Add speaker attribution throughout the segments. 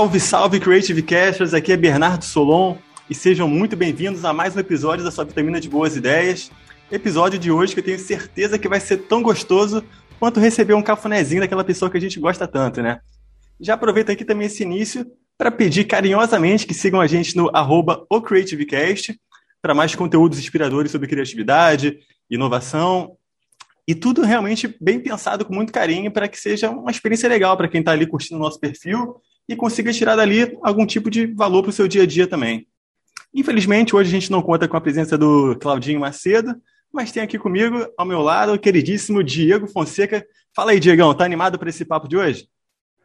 Speaker 1: Salve, salve Creative Casters, aqui é Bernardo Solon e sejam muito bem-vindos a mais um episódio da sua vitamina de boas ideias. Episódio de hoje que eu tenho certeza que vai ser tão gostoso quanto receber um cafunézinho daquela pessoa que a gente gosta tanto, né? Já aproveito aqui também esse início para pedir carinhosamente que sigam a gente no arroba OCreativeCast para mais conteúdos inspiradores sobre criatividade, inovação e tudo realmente bem pensado com muito carinho para que seja uma experiência legal para quem está ali curtindo o nosso perfil e consiga tirar dali algum tipo de valor para o seu dia a dia também. Infelizmente, hoje a gente não conta com a presença do Claudinho Macedo, mas tem aqui comigo, ao meu lado, o queridíssimo Diego Fonseca. Fala aí, Diegão, tá animado para esse papo de hoje?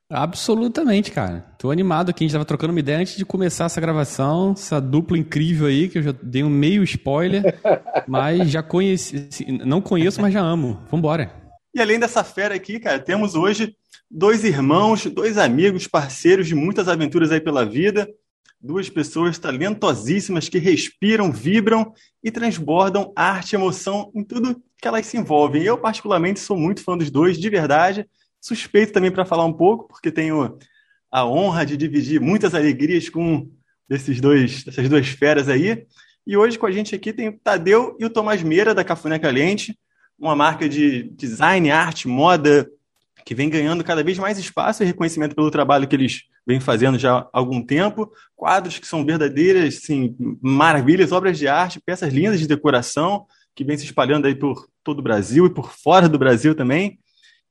Speaker 2: Absolutamente, cara. Tô animado aqui. A gente tava trocando uma ideia antes de começar essa gravação, essa dupla incrível aí, que eu já dei um meio spoiler, mas já conheci. Não conheço, mas já amo. Vambora.
Speaker 1: E além dessa fera aqui, cara, temos hoje dois irmãos, dois amigos, parceiros de muitas aventuras aí pela vida, duas pessoas talentosíssimas que respiram, vibram e transbordam arte emoção em tudo que elas se envolvem. Eu, particularmente, sou muito fã dos dois, de verdade. Suspeito também para falar um pouco, porque tenho a honra de dividir muitas alegrias com esses dois, essas duas feras aí. E hoje com a gente aqui tem o Tadeu e o Tomás Meira, da Cafuné Caliente, uma marca de design, arte, moda, que vem ganhando cada vez mais espaço e reconhecimento pelo trabalho que eles vêm fazendo já há algum tempo. Quadros que são verdadeiras, assim, maravilhas, obras de arte, peças lindas de decoração que vem se espalhando aí por todo o Brasil e por fora do Brasil também.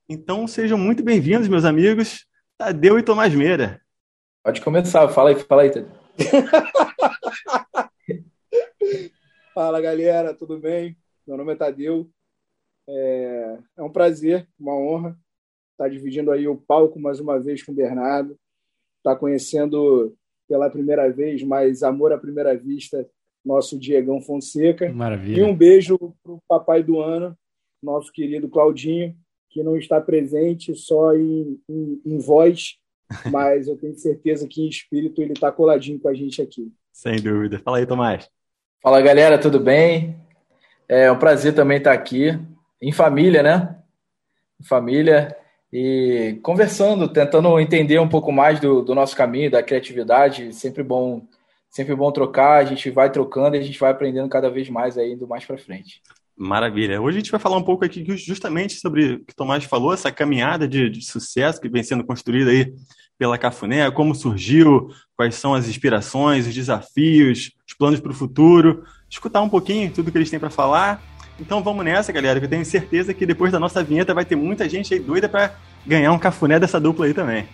Speaker 1: Então sejam muito bem-vindos, meus amigos, Tadeu e Tomás Meira.
Speaker 3: Pode começar, fala aí, fala aí, Tadeu.
Speaker 4: fala galera, tudo bem? Meu nome é Tadeu. É, é um prazer, uma honra está dividindo aí o palco mais uma vez com o Bernardo, está conhecendo pela primeira vez, mas amor à primeira vista, nosso Diegão Fonseca.
Speaker 2: Maravilha.
Speaker 4: E um beijo para o papai do ano, nosso querido Claudinho, que não está presente só em, em, em voz, mas eu tenho certeza que em espírito ele está coladinho com a gente aqui.
Speaker 1: Sem dúvida. Fala aí, Tomás.
Speaker 3: Fala, galera, tudo bem? É um prazer também estar aqui, em família, né? Em família e conversando, tentando entender um pouco mais do, do nosso caminho, da criatividade. Sempre bom, sempre bom trocar. A gente vai trocando e a gente vai aprendendo cada vez mais aí, indo mais para frente.
Speaker 1: Maravilha. Hoje a gente vai falar um pouco aqui justamente sobre o que o Tomás falou, essa caminhada de, de sucesso que vem sendo construída aí pela Cafuné, como surgiu, quais são as inspirações, os desafios, os planos para o futuro. Escutar um pouquinho tudo que eles têm para falar então vamos nessa, galera, que eu tenho certeza que depois da nossa vinheta vai ter muita gente aí doida para ganhar um cafuné dessa dupla aí também.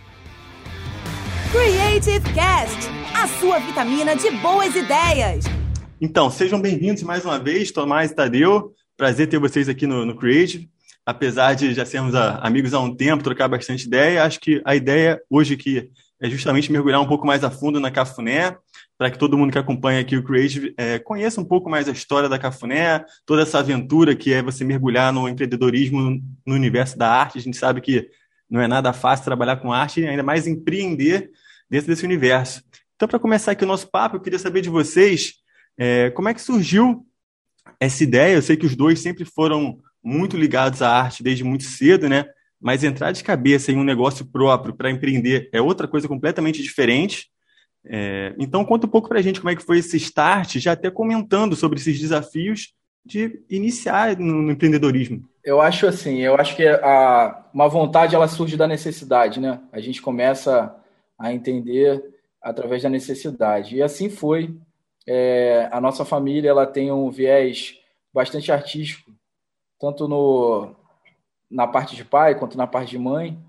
Speaker 5: Creative Cast, a sua vitamina de boas ideias.
Speaker 1: Então, sejam bem-vindos mais uma vez, Tomás e Tadeu. Prazer ter vocês aqui no, no Creative. Apesar de já sermos a, ah, amigos há um tempo, trocar bastante ideia, acho que a ideia hoje aqui é justamente mergulhar um pouco mais a fundo na Cafuné, para que todo mundo que acompanha aqui o Creative é, conheça um pouco mais a história da Cafuné, toda essa aventura que é você mergulhar no empreendedorismo no universo da arte. A gente sabe que não é nada fácil trabalhar com arte, ainda mais empreender dentro desse universo. Então, para começar aqui o nosso papo, eu queria saber de vocês é, como é que surgiu essa ideia. Eu sei que os dois sempre foram muito ligados à arte desde muito cedo, né? Mas entrar de cabeça em um negócio próprio para empreender é outra coisa completamente diferente. É, então, conta um pouco para a gente como é que foi esse start, já até comentando sobre esses desafios de iniciar no, no empreendedorismo.
Speaker 3: Eu acho assim, eu acho que a, uma vontade ela surge da necessidade, né? A gente começa a entender através da necessidade. E assim foi. É, a nossa família ela tem um viés bastante artístico, tanto no, na parte de pai quanto na parte de mãe.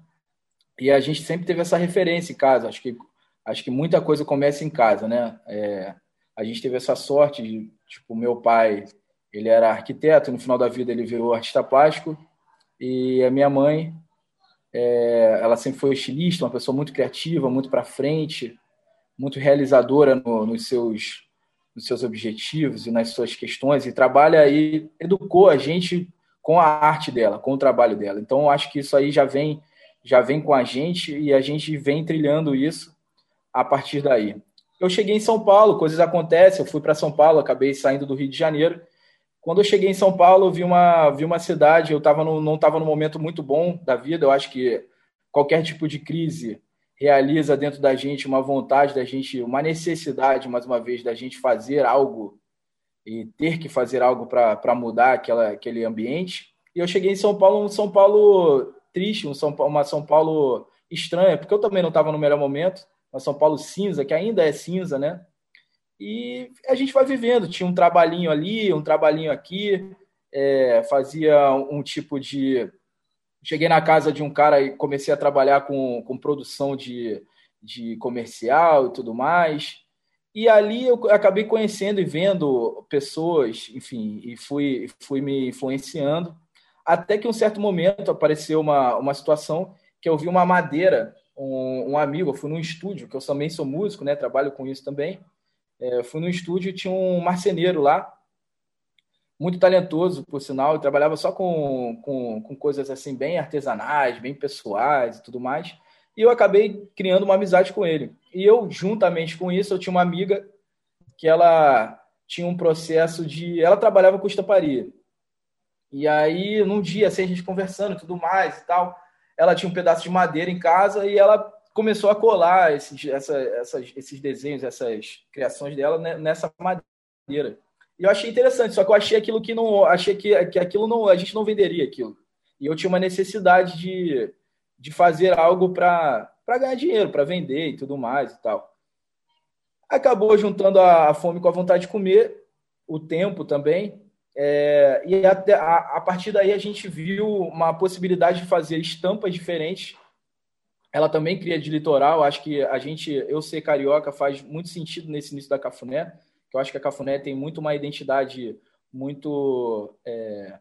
Speaker 3: E a gente sempre teve essa referência em casa. Acho que acho que muita coisa começa em casa, né? É, a gente teve essa sorte de, tipo, meu pai, ele era arquiteto, no final da vida ele virou artista plástico, e a minha mãe, é, ela sempre foi estilista, uma pessoa muito criativa, muito para frente, muito realizadora no, nos seus nos seus objetivos e nas suas questões e trabalha e educou a gente com a arte dela, com o trabalho dela. Então, acho que isso aí já vem já vem com a gente e a gente vem trilhando isso a partir daí. Eu cheguei em São Paulo, coisas acontecem, eu fui para São Paulo, acabei saindo do Rio de Janeiro. Quando eu cheguei em São Paulo, eu vi uma, vi uma cidade, eu tava no, não estava no momento muito bom da vida, eu acho que qualquer tipo de crise, realiza dentro da gente uma vontade da gente, uma necessidade, mais uma vez, da gente fazer algo e ter que fazer algo para mudar aquela, aquele ambiente. E eu cheguei em São Paulo, um São Paulo triste, um São, uma São Paulo estranha, porque eu também não estava no melhor momento, uma São Paulo cinza, que ainda é cinza, né? E a gente vai vivendo. Tinha um trabalhinho ali, um trabalhinho aqui, é, fazia um tipo de. Cheguei na casa de um cara e comecei a trabalhar com, com produção de, de comercial e tudo mais. E ali eu acabei conhecendo e vendo pessoas, enfim, e fui, fui me influenciando. Até que um certo momento apareceu uma, uma situação que eu vi uma madeira, um, um amigo, eu fui num estúdio, que eu também sou músico, né? Trabalho com isso também. É, fui no estúdio e tinha um marceneiro lá, muito talentoso, por sinal, e trabalhava só com, com, com coisas assim, bem artesanais, bem pessoais e tudo mais. E eu acabei criando uma amizade com ele. E eu, juntamente com isso, eu tinha uma amiga que ela tinha um processo de. Ela trabalhava com estamparia. E aí, num dia, assim, a gente conversando tudo mais e tal, ela tinha um pedaço de madeira em casa e ela começou a colar esses, essa, essas, esses desenhos, essas criações dela nessa madeira. E eu achei interessante, só que eu achei aquilo que não. Achei que, que aquilo não. A gente não venderia aquilo. E eu tinha uma necessidade de, de fazer algo para ganhar dinheiro, para vender e tudo mais e tal. Acabou juntando a, a fome com a vontade de comer, o tempo também. É, e até, a, a, partir daí a gente viu uma possibilidade de fazer estampas diferentes. Ela também cria de litoral. Acho que a gente, eu ser carioca, faz muito sentido nesse início da Cafuné. Eu acho que a Cafuné tem muito uma identidade muito é,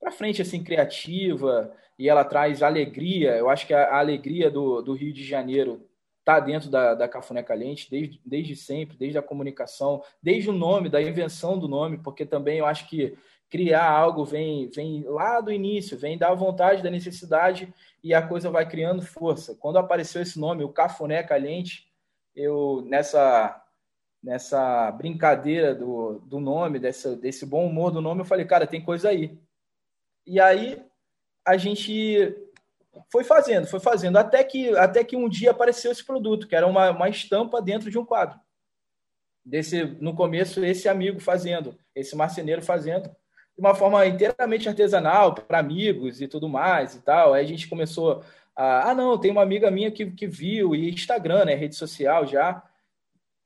Speaker 3: para frente, assim, criativa. E ela traz alegria. Eu acho que a, a alegria do, do Rio de Janeiro está dentro da, da Cafuné Caliente desde, desde sempre, desde a comunicação, desde o nome, da invenção do nome, porque também eu acho que criar algo vem, vem lá do início, vem da vontade, da necessidade e a coisa vai criando força. Quando apareceu esse nome, o Cafuné Caliente, eu nessa nessa brincadeira do, do nome, dessa, desse bom humor do nome, eu falei, cara, tem coisa aí. E aí a gente foi fazendo, foi fazendo, até que, até que um dia apareceu esse produto, que era uma, uma estampa dentro de um quadro. Desse, no começo, esse amigo fazendo, esse marceneiro fazendo, de uma forma inteiramente artesanal, para amigos e tudo mais e tal. Aí a gente começou a. Ah, não, tem uma amiga minha que, que viu, e Instagram, né, rede social já.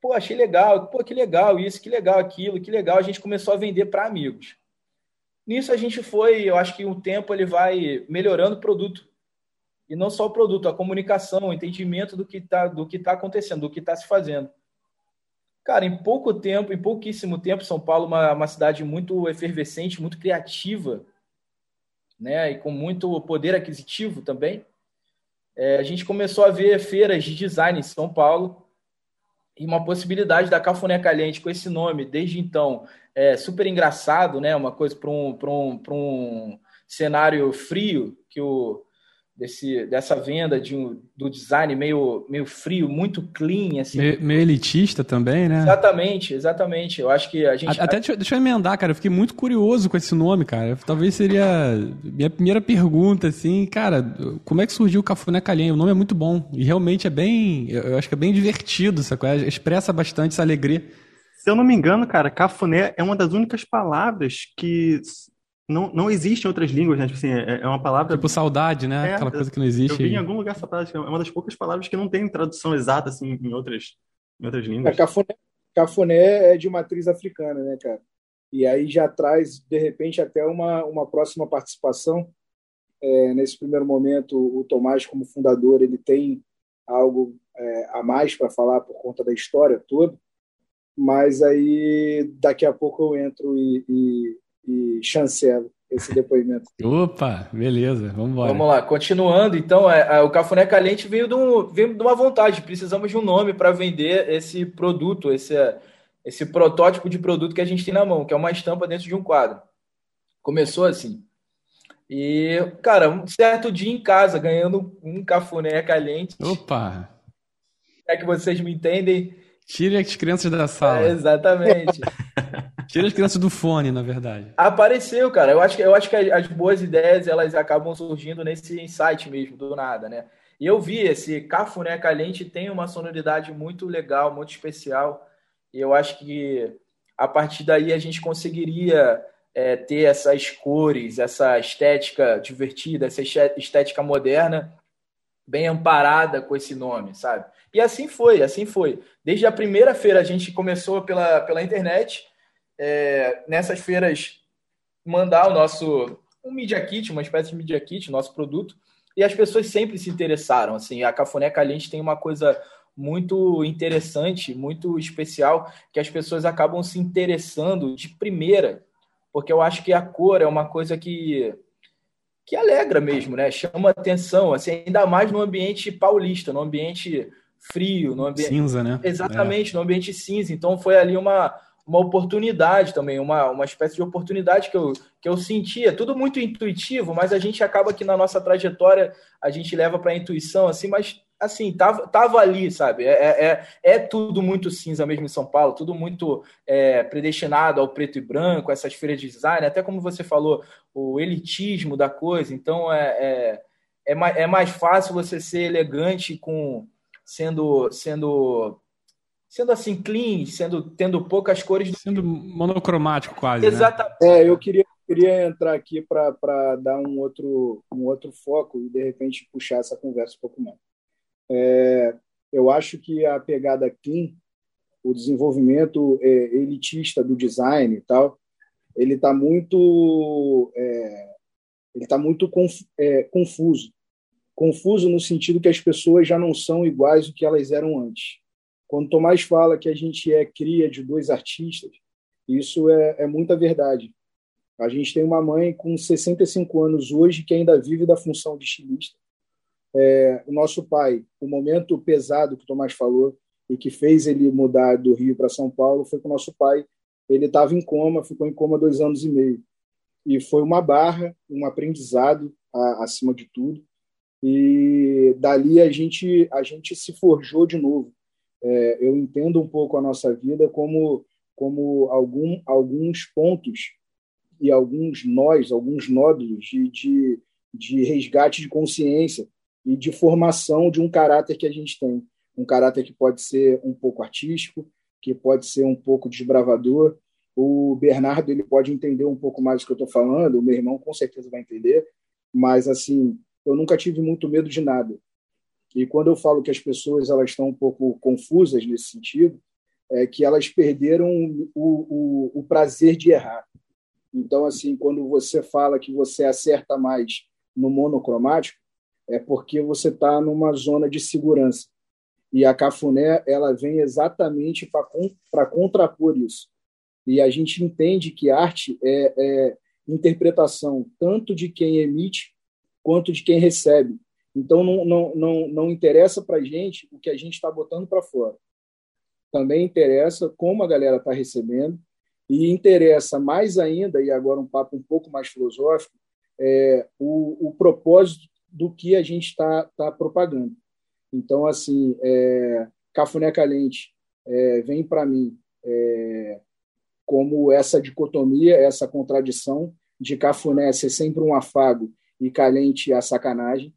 Speaker 3: Pô, achei legal, pô, que legal isso, que legal aquilo, que legal. A gente começou a vender para amigos. Nisso a gente foi, eu acho que o tempo ele vai melhorando o produto e não só o produto, a comunicação, o entendimento do que está do que tá acontecendo, do que está se fazendo. Cara, em pouco tempo, em pouquíssimo tempo, São Paulo é uma, uma cidade muito efervescente, muito criativa, né, e com muito poder aquisitivo também. É, a gente começou a ver feiras de design em São Paulo e uma possibilidade da Cafuné Caliente com esse nome, desde então, é super engraçado, né, uma coisa para um, um, um cenário frio que o desse, dessa venda de um, do design meio, meio frio, muito clean. Assim.
Speaker 2: Meio, meio elitista também, né?
Speaker 3: Exatamente, exatamente. Eu acho que a gente.
Speaker 2: Até deixa, deixa eu emendar, cara. Eu fiquei muito curioso com esse nome, cara. Talvez seria minha primeira pergunta, assim, cara, como é que surgiu o Cafuné Calhem? O nome é muito bom. E realmente é bem. Eu acho que é bem divertido, sabe? Expressa bastante essa alegria.
Speaker 1: Se eu não me engano, cara, cafuné é uma das únicas palavras que não, não existe em outras línguas, né? Tipo assim, é, é uma palavra.
Speaker 2: Tipo saudade, né? É, Aquela coisa que não existe.
Speaker 1: Eu vi em algum lugar essa palavra, é uma das poucas palavras que não tem tradução exata, assim, em outras, em outras línguas.
Speaker 4: É, cafuné, cafuné é de matriz africana, né, cara? E aí já traz, de repente, até uma, uma próxima participação. É, nesse primeiro momento, o Tomás, como fundador, ele tem algo é, a mais para falar por conta da história toda. Mas aí, daqui a pouco eu entro e, e e chancelo esse depoimento.
Speaker 2: Opa, beleza, vamos embora.
Speaker 3: Vamos lá, continuando, então, é, é, o Cafuné Caliente veio de, um, veio de uma vontade, precisamos de um nome para vender esse produto, esse, esse protótipo de produto que a gente tem na mão, que é uma estampa dentro de um quadro. Começou assim. E, cara, um certo dia em casa, ganhando um cafuné caliente.
Speaker 2: Opa!
Speaker 3: É que vocês me entendem.
Speaker 2: Tire as crianças da sala.
Speaker 3: É, exatamente.
Speaker 2: Tira as crianças do fone, na verdade.
Speaker 3: Apareceu, cara. Eu acho que, eu acho que as boas ideias elas acabam surgindo nesse insight mesmo, do nada, né? E eu vi esse Cafuné Caliente tem uma sonoridade muito legal, muito especial. E eu acho que a partir daí a gente conseguiria é, ter essas cores, essa estética divertida, essa estética moderna, bem amparada com esse nome, sabe? E assim foi, assim foi. Desde a primeira feira a gente começou pela, pela internet, é, nessas feiras mandar o nosso um media kit, uma espécie de media kit, nosso produto, e as pessoas sempre se interessaram. Assim, a Cafuné Caliente tem uma coisa muito interessante, muito especial, que as pessoas acabam se interessando de primeira porque eu acho que a cor é uma coisa que que alegra mesmo, né? Chama atenção, assim, ainda mais no ambiente paulista, no ambiente frio, no ambiente
Speaker 2: cinza, né?
Speaker 3: Exatamente, é. no ambiente cinza. Então foi ali uma uma oportunidade também, uma, uma espécie de oportunidade que eu, que eu sentia. Tudo muito intuitivo, mas a gente acaba que na nossa trajetória a gente leva para a intuição, assim, mas assim, tava, tava ali, sabe? É, é, é, é tudo muito cinza mesmo em São Paulo, tudo muito é, predestinado ao preto e branco, essas feiras de design, até como você falou, o elitismo da coisa. Então é, é, é, mais, é mais fácil você ser elegante com sendo sendo sendo assim clean, sendo tendo poucas cores,
Speaker 2: sendo monocromático quase.
Speaker 3: Né? Exatamente.
Speaker 4: Né? É, eu queria queria entrar aqui para dar um outro um outro foco e de repente puxar essa conversa um pouco mais. É, eu acho que a pegada Clean, o desenvolvimento é, elitista do design e tal, ele está muito, é, ele tá muito conf, é, confuso. Confuso no sentido que as pessoas já não são iguais do que elas eram antes. Quando Tomás fala que a gente é cria de dois artistas, isso é, é muita verdade. A gente tem uma mãe com 65 anos hoje que ainda vive da função de estilista é, o nosso pai, o momento pesado que o Tomás falou e que fez ele mudar do Rio para São Paulo foi que o nosso pai ele estava em coma, ficou em coma dois anos e meio e foi uma barra, um aprendizado a, acima de tudo e dali a gente a gente se forjou de novo. É, eu entendo um pouco a nossa vida como como algum, alguns pontos e alguns nós, alguns nódulos de, de, de resgate de consciência e de formação de um caráter que a gente tem. Um caráter que pode ser um pouco artístico, que pode ser um pouco desbravador. O Bernardo ele pode entender um pouco mais do que eu estou falando, o meu irmão com certeza vai entender, mas assim, eu nunca tive muito medo de nada. E quando eu falo que as pessoas elas estão um pouco confusas nesse sentido, é que elas perderam o, o, o prazer de errar. Então, assim, quando você fala que você acerta mais no monocromático, é porque você está numa zona de segurança. E a Cafuné ela vem exatamente para contrapor isso. E a gente entende que arte é, é interpretação tanto de quem emite quanto de quem recebe. Então não, não, não, não interessa para a gente o que a gente está botando para fora. Também interessa como a galera está recebendo e interessa mais ainda, e agora um papo um pouco mais filosófico, é, o, o propósito do que a gente está tá propagando. Então, assim, é, Cafuné Calente é, vem para mim é, como essa dicotomia, essa contradição de Cafuné ser sempre um afago e Calente a sacanagem.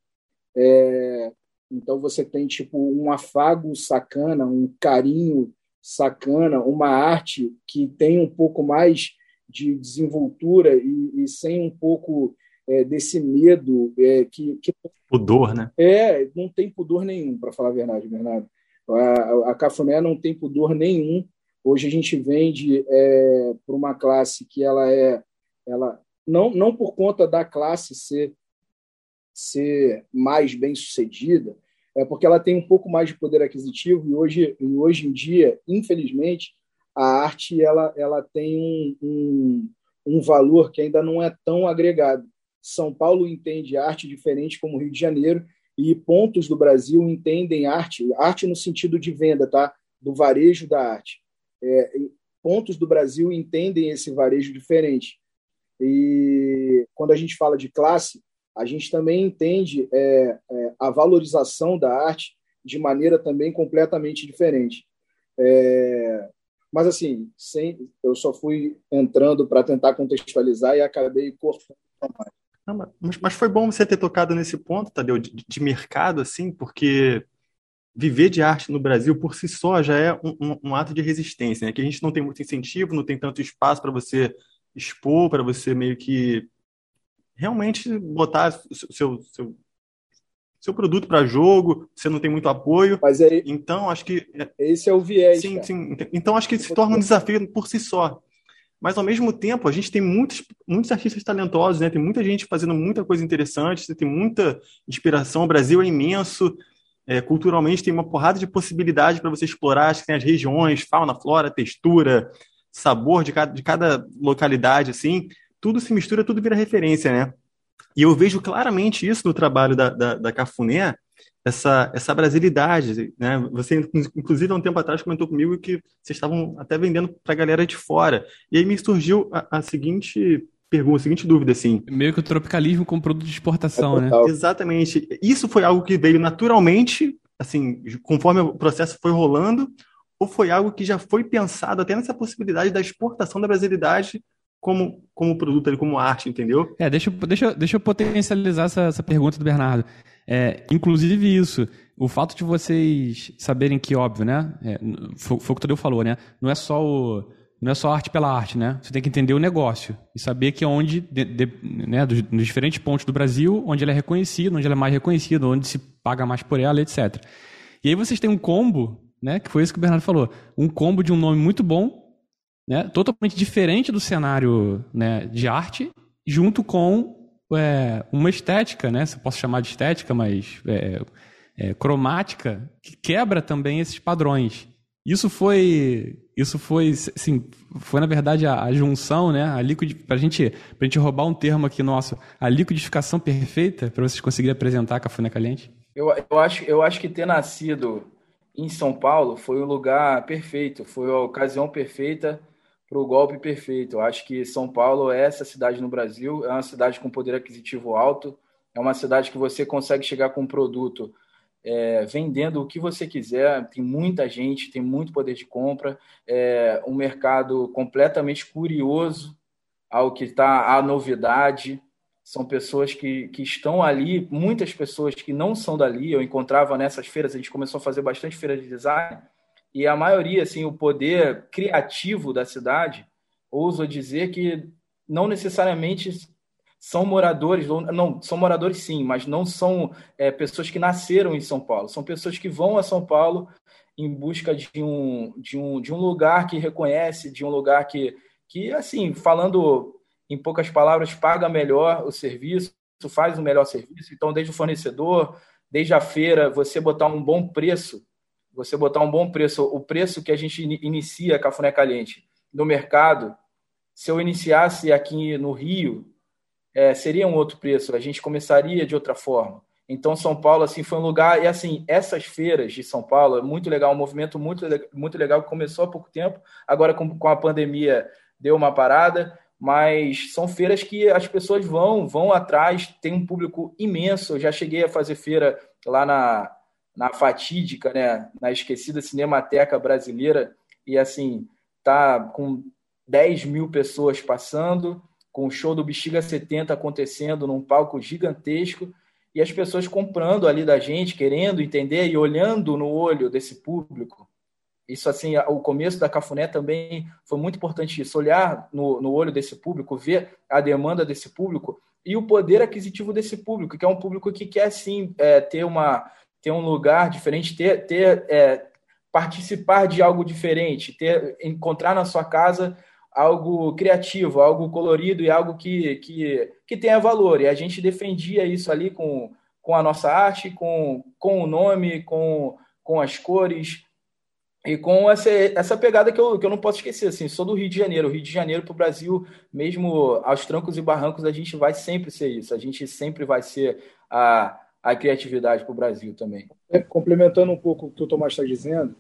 Speaker 4: É, então, você tem tipo um afago sacana, um carinho sacana, uma arte que tem um pouco mais de desenvoltura e, e sem um pouco é, desse medo é, que, que,
Speaker 2: Pudor, né?
Speaker 4: É, não tem pudor nenhum, para falar a verdade, Bernardo. A, a Cafuné não tem pudor nenhum. Hoje a gente vende é, para uma classe que ela é. ela não, não por conta da classe ser, ser mais bem sucedida, é porque ela tem um pouco mais de poder aquisitivo e hoje, e hoje em dia, infelizmente, a arte ela, ela tem um, um, um valor que ainda não é tão agregado. São Paulo entende arte diferente como Rio de Janeiro e pontos do Brasil entendem arte, arte no sentido de venda, tá? Do varejo da arte. É, pontos do Brasil entendem esse varejo diferente. E quando a gente fala de classe, a gente também entende é, é, a valorização da arte de maneira também completamente diferente. É, mas assim, sem, eu só fui entrando para tentar contextualizar e acabei cortando
Speaker 1: mas, mas, foi bom você ter tocado nesse ponto, Tadeu, de, de, mercado, assim, porque viver de arte no Brasil por si só já é um, um, um ato de resistência, né? Que a gente não tem muito incentivo, não tem tanto espaço para você expor, para você meio que realmente botar seu, seu, seu produto para jogo, você não tem muito apoio.
Speaker 4: Mas é,
Speaker 1: então, acho que.
Speaker 4: Esse é o viés.
Speaker 1: Sim,
Speaker 4: cara.
Speaker 1: sim. Então, acho que se torna um desafio por si só. Mas, ao mesmo tempo, a gente tem muitos, muitos artistas talentosos, né? Tem muita gente fazendo muita coisa interessante, tem muita inspiração. O Brasil é imenso. É, culturalmente tem uma porrada de possibilidades para você explorar. Acho que tem as regiões, fauna, flora, textura, sabor de cada, de cada localidade, assim. Tudo se mistura, tudo vira referência, né? E eu vejo claramente isso no trabalho da, da, da Cafuné, essa, essa brasilidade. Né? Você, inclusive, há um tempo atrás comentou comigo que vocês estavam até vendendo para a galera de fora. E aí me surgiu a, a seguinte pergunta, a seguinte dúvida, assim.
Speaker 2: Meio que o tropicalismo como produto de exportação,
Speaker 4: é
Speaker 2: né?
Speaker 1: Exatamente. Isso foi algo que veio naturalmente, assim, conforme o processo foi rolando, ou foi algo que já foi pensado até nessa possibilidade da exportação da brasilidade como, como produto ali, como arte, entendeu?
Speaker 2: É, deixa, deixa, deixa eu potencializar essa, essa pergunta do Bernardo. É, inclusive isso, o fato de vocês saberem que, óbvio, né? É, foi, foi o que o Tadeu falou, né? Não é só o, não é só arte pela arte, né? Você tem que entender o negócio e saber que onde, de, de, né, dos, nos diferentes pontos do Brasil, onde ela é reconhecida, onde ela é mais reconhecida, onde se paga mais por ela, etc. E aí vocês têm um combo, né? Que foi isso que o Bernardo falou, um combo de um nome muito bom né, totalmente diferente do cenário né, de arte, junto com é, uma estética, né, se eu posso chamar de estética, mas é, é, cromática, que quebra também esses padrões. Isso foi, isso foi, assim, foi na verdade a, a junção, né, a liquid, para gente, a gente roubar um termo aqui nosso, a liquidificação perfeita para vocês conseguirem apresentar a Cafuné Caliente.
Speaker 3: Eu, eu, acho, eu acho que ter nascido em São Paulo foi o lugar perfeito, foi a ocasião perfeita para o golpe perfeito. Eu acho que São Paulo é essa cidade no Brasil, é uma cidade com poder aquisitivo alto, é uma cidade que você consegue chegar com um produto é, vendendo o que você quiser, tem muita gente, tem muito poder de compra, é um mercado completamente curioso ao que está a novidade. São pessoas que, que estão ali, muitas pessoas que não são dali. Eu encontrava nessas feiras, a gente começou a fazer bastante feira de design e a maioria, assim, o poder criativo da cidade, ouso dizer que não necessariamente são moradores, não, são moradores sim, mas não são é, pessoas que nasceram em São Paulo, são pessoas que vão a São Paulo em busca de um, de um, de um lugar que reconhece, de um lugar que, que, assim, falando em poucas palavras, paga melhor o serviço, faz o melhor serviço. Então, desde o fornecedor, desde a feira, você botar um bom preço você botar um bom preço, o preço que a gente inicia Cafuné Caliente no mercado, se eu iniciasse aqui no Rio, é, seria um outro preço, a gente começaria de outra forma. Então, São Paulo, assim, foi um lugar, e assim, essas feiras de São Paulo, é muito legal, um movimento muito, muito legal que começou há pouco tempo, agora com, com a pandemia deu uma parada, mas são feiras que as pessoas vão, vão atrás, tem um público imenso, eu já cheguei a fazer feira lá na, na fatídica, né, na esquecida Cinemateca Brasileira, e assim, tá com 10 mil pessoas passando, com o show do Bexiga 70 acontecendo num palco gigantesco, e as pessoas comprando ali da gente, querendo entender e olhando no olho desse público. Isso, assim, o começo da Cafuné também foi muito importante isso, olhar no, no olho desse público, ver a demanda desse público e o poder aquisitivo desse público, que é um público que quer, sim, é, ter uma ter um lugar diferente, ter, ter é, participar de algo diferente, ter encontrar na sua casa algo criativo, algo colorido e algo que, que, que tenha valor. E a gente defendia isso ali com, com a nossa arte, com, com o nome, com, com as cores e com essa, essa pegada que eu, que eu não posso esquecer. Assim, sou do Rio de Janeiro. Rio de Janeiro para o Brasil, mesmo aos trancos e barrancos, a gente vai sempre ser isso. A gente sempre vai ser a a criatividade para o Brasil também.
Speaker 4: É, complementando um pouco o que o Tomás está dizendo,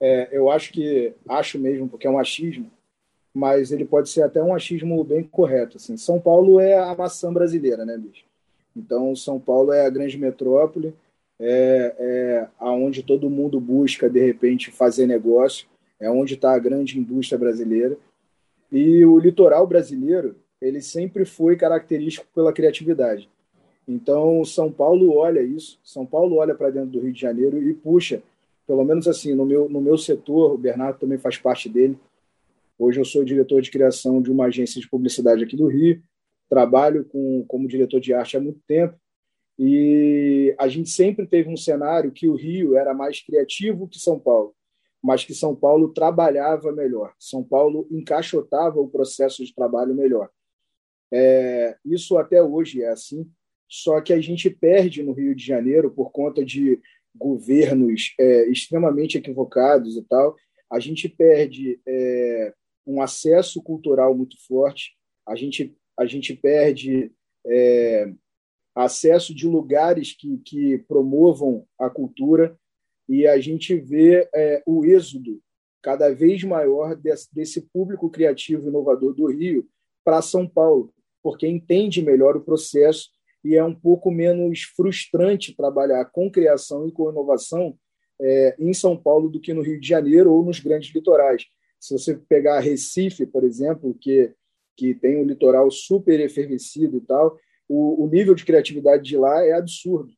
Speaker 4: é, eu acho que, acho mesmo, porque é um achismo, mas ele pode ser até um achismo bem correto. Assim. São Paulo é a maçã brasileira, né, bicho? Então, São Paulo é a grande metrópole, é, é aonde todo mundo busca, de repente, fazer negócio, é onde está a grande indústria brasileira. E o litoral brasileiro, ele sempre foi característico pela criatividade. Então, São Paulo olha isso, São Paulo olha para dentro do Rio de Janeiro e puxa, pelo menos assim, no meu, no meu setor, o Bernardo também faz parte dele. Hoje eu sou diretor de criação de uma agência de publicidade aqui do Rio, trabalho com, como diretor de arte há muito tempo, e a gente sempre teve um cenário que o Rio era mais criativo que São Paulo, mas que São Paulo trabalhava melhor. São Paulo encaixotava o processo de trabalho melhor. É, isso até hoje é assim, só que a gente perde no Rio de Janeiro por conta de governos é, extremamente equivocados e tal. A gente perde é, um acesso cultural muito forte, a gente, a gente perde é, acesso de lugares que, que promovam a cultura e a gente vê é, o êxodo cada vez maior desse, desse público criativo inovador do Rio para São Paulo, porque entende melhor o processo e é um pouco menos frustrante trabalhar com criação e com inovação é, em São Paulo do que no Rio de Janeiro ou nos grandes litorais. Se você pegar Recife, por exemplo, que, que tem um litoral super efervescido e tal, o, o nível de criatividade de lá é absurdo.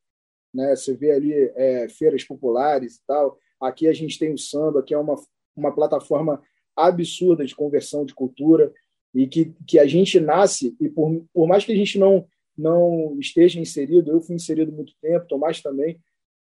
Speaker 4: Né? Você vê ali é, feiras populares e tal. Aqui a gente tem o samba, que é uma, uma plataforma absurda de conversão de cultura e que, que a gente nasce, e por, por mais que a gente não, não esteja inserido, eu fui inserido muito tempo, Tomás também,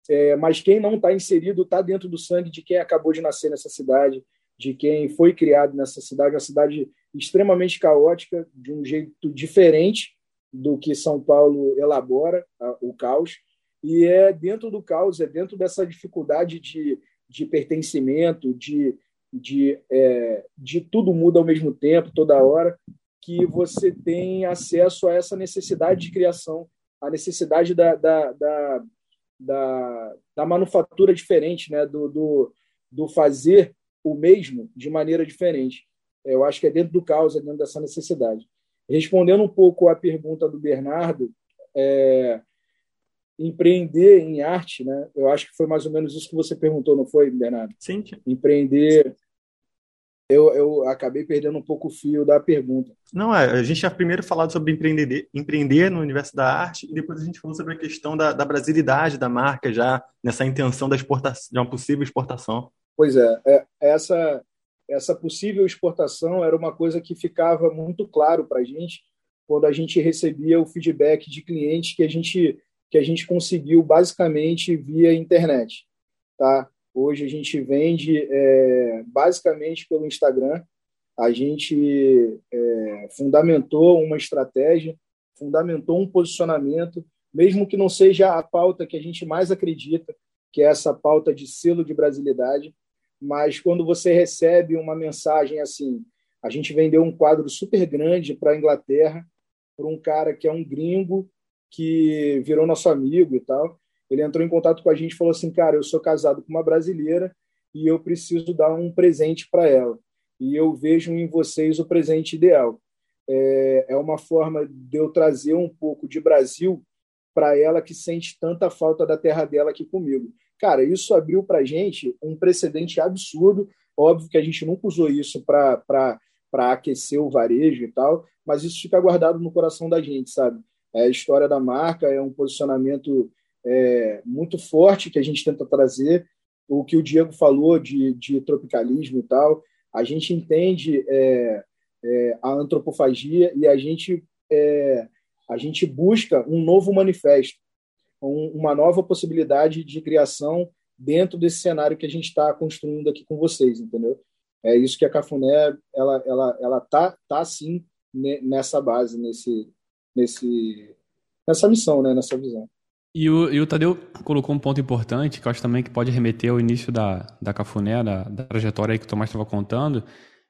Speaker 4: é, mas quem não está inserido está dentro do sangue de quem acabou de nascer nessa cidade, de quem foi criado nessa cidade, uma cidade extremamente caótica, de um jeito diferente, do que São Paulo elabora a, o caos, e é dentro do caos, é dentro dessa dificuldade de, de pertencimento, de, de, é, de tudo muda ao mesmo tempo, toda hora, que você tem acesso a essa necessidade de criação, a necessidade da, da, da, da, da manufatura diferente, né? do, do, do fazer o mesmo de maneira diferente. Eu acho que é dentro do caos, é dentro dessa necessidade. Respondendo um pouco à pergunta do Bernardo, é, empreender em arte, né? Eu acho que foi mais ou menos isso que você perguntou, não foi, Bernardo?
Speaker 1: Sim.
Speaker 4: Empreender. Eu, eu acabei perdendo um pouco o fio da pergunta.
Speaker 1: Não, é, a gente já primeiro falado sobre empreender, empreender no universo da arte e depois a gente falou sobre a questão da, da brasilidade da marca já nessa intenção da exportação, de uma possível exportação.
Speaker 4: Pois é, é essa essa possível exportação era uma coisa que ficava muito claro para a gente quando a gente recebia o feedback de clientes que a gente que a gente conseguiu basicamente via internet, tá? Hoje a gente vende é, basicamente pelo Instagram. A gente é, fundamentou uma estratégia, fundamentou um posicionamento, mesmo que não seja a pauta que a gente mais acredita, que é essa pauta de selo de brasilidade mas quando você recebe uma mensagem assim, a gente vendeu um quadro super grande para a Inglaterra, para um cara que é um gringo, que virou nosso amigo e tal. Ele entrou em contato com a gente e falou assim: Cara, eu sou casado com uma brasileira e eu preciso dar um presente para ela. E eu vejo em vocês o presente ideal. É, é uma forma de eu trazer um pouco de Brasil para ela que sente tanta falta da terra dela aqui comigo. Cara, isso abriu para a gente um precedente absurdo. Óbvio que a gente nunca usou isso para aquecer o varejo e tal, mas isso fica guardado no coração da gente, sabe? É a história da marca, é um posicionamento é, muito forte que a gente tenta trazer. O que o Diego falou de, de tropicalismo e tal, a gente entende é, é, a antropofagia e a gente, é, a gente busca um novo manifesto um, uma nova possibilidade de criação dentro desse cenário que a gente está construindo aqui com vocês, entendeu? É isso que a Cafuné ela ela ela tá tá sim nessa base, nesse nesse nessa missão, né, nessa visão.
Speaker 2: E o, e o Tadeu colocou um ponto importante, que eu acho também que pode remeter ao início da, da Cafuné, da, da trajetória que o Tomás estava contando,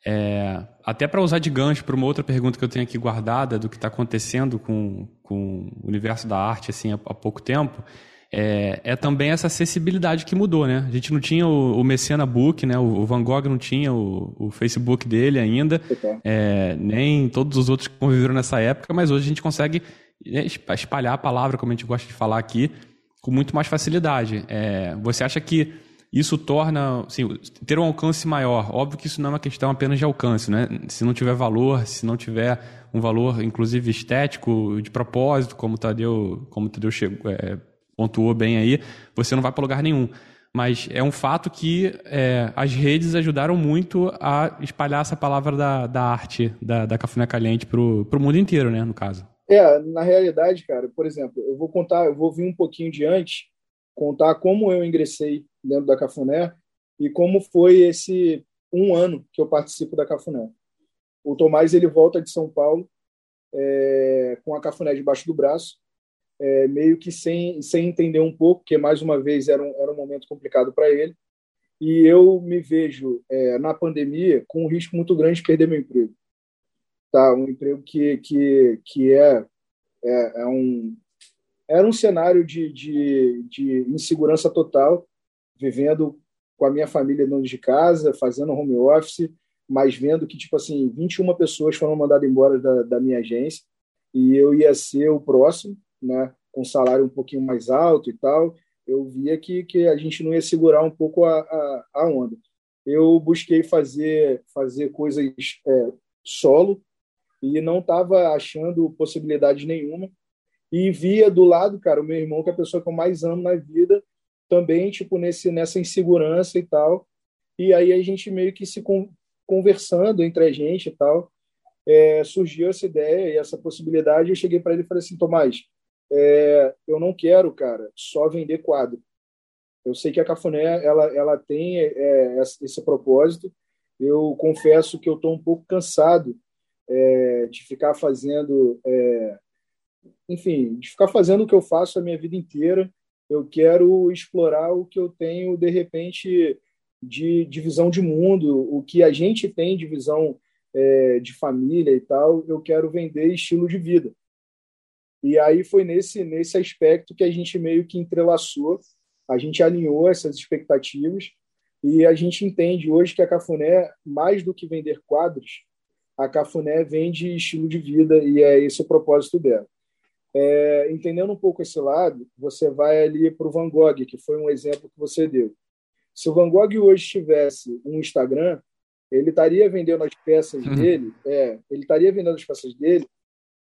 Speaker 2: é, até para usar de gancho para uma outra pergunta que eu tenho aqui guardada do que está acontecendo com, com o universo da arte assim há, há pouco tempo, é, é, também essa acessibilidade que mudou, né? A gente não tinha o, o Mecena Book, né? O, o, Van Gogh não tinha o, o Facebook dele ainda, é, nem todos os outros que conviveram nessa época, mas hoje a gente consegue espalhar a palavra, como a gente gosta de falar aqui, com muito mais facilidade. É, você acha que isso torna, assim, ter um alcance maior. Óbvio que isso não é uma questão apenas de alcance, né? Se não tiver valor, se não tiver um valor, inclusive estético, de propósito, como o Tadeu, como o Tadeu chegou, é, pontuou bem aí, você não vai para lugar nenhum. Mas é um fato que é, as redes ajudaram muito a espalhar essa palavra da, da arte, da, da cafuné caliente para o mundo inteiro, né, no caso.
Speaker 4: É, na realidade, cara, por exemplo, eu vou contar, eu vou vir um pouquinho de antes, contar como eu ingressei dentro da Cafuné e como foi esse um ano que eu participo da Cafuné. O Tomás ele volta de São Paulo é, com a Cafuné debaixo do braço, é, meio que sem, sem entender um pouco, porque mais uma vez era um, era um momento complicado para ele. E eu me vejo é, na pandemia com um risco muito grande de perder meu emprego. Tá, um emprego que, que, que é, é, é um, era um cenário de, de, de insegurança total, vivendo com a minha família dentro de casa, fazendo home office, mas vendo que, tipo assim, 21 pessoas foram mandadas embora da, da minha agência e eu ia ser o próximo, né, com salário um pouquinho mais alto e tal. Eu via que, que a gente não ia segurar um pouco a, a, a onda. Eu busquei fazer, fazer coisas é, solo e não estava achando possibilidade nenhuma e via do lado, cara, o meu irmão, que é a pessoa que eu mais amo na vida, também, tipo, nesse, nessa insegurança e tal. E aí a gente meio que se con conversando entre a gente e tal, é, surgiu essa ideia e essa possibilidade. Eu cheguei para ele e falei assim: Tomás, é, eu não quero, cara, só vender quadro. Eu sei que a Cafuné ela, ela tem é, esse propósito. Eu confesso que eu estou um pouco cansado é, de ficar fazendo é, enfim, de ficar fazendo o que eu faço a minha vida inteira. Eu quero explorar o que eu tenho, de repente, de, de visão de mundo, o que a gente tem de visão é, de família e tal. Eu quero vender estilo de vida. E aí foi nesse, nesse aspecto que a gente meio que entrelaçou, a gente alinhou essas expectativas e a gente entende hoje que a Cafuné, mais do que vender quadros, a Cafuné vende estilo de vida e é esse o propósito dela. É, entendendo um pouco esse lado, você vai ali para o Van Gogh, que foi um exemplo que você deu. Se o Van Gogh hoje tivesse um Instagram, ele estaria vendendo as peças uhum. dele, é, ele estaria vendendo as peças dele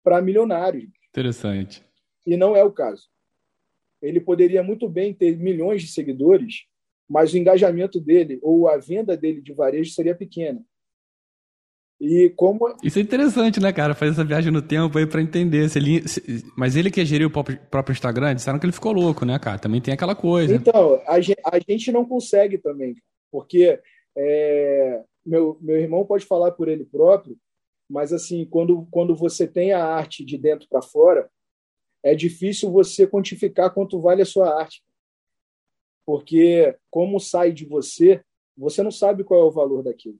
Speaker 4: para milionários.
Speaker 2: Interessante.
Speaker 4: E não é o caso. Ele poderia muito bem ter milhões de seguidores, mas o engajamento dele ou a venda dele de varejo seria pequena. E como.
Speaker 2: Isso é interessante, né, cara? Fazer essa viagem no tempo aí pra entender. Se ele... Mas ele que geriu o próprio Instagram, disseram que ele ficou louco, né, cara? Também tem aquela coisa.
Speaker 4: Então, a gente não consegue também, porque é... meu, meu irmão pode falar por ele próprio, mas assim, quando, quando você tem a arte de dentro para fora, é difícil você quantificar quanto vale a sua arte. Porque como sai de você, você não sabe qual é o valor daquilo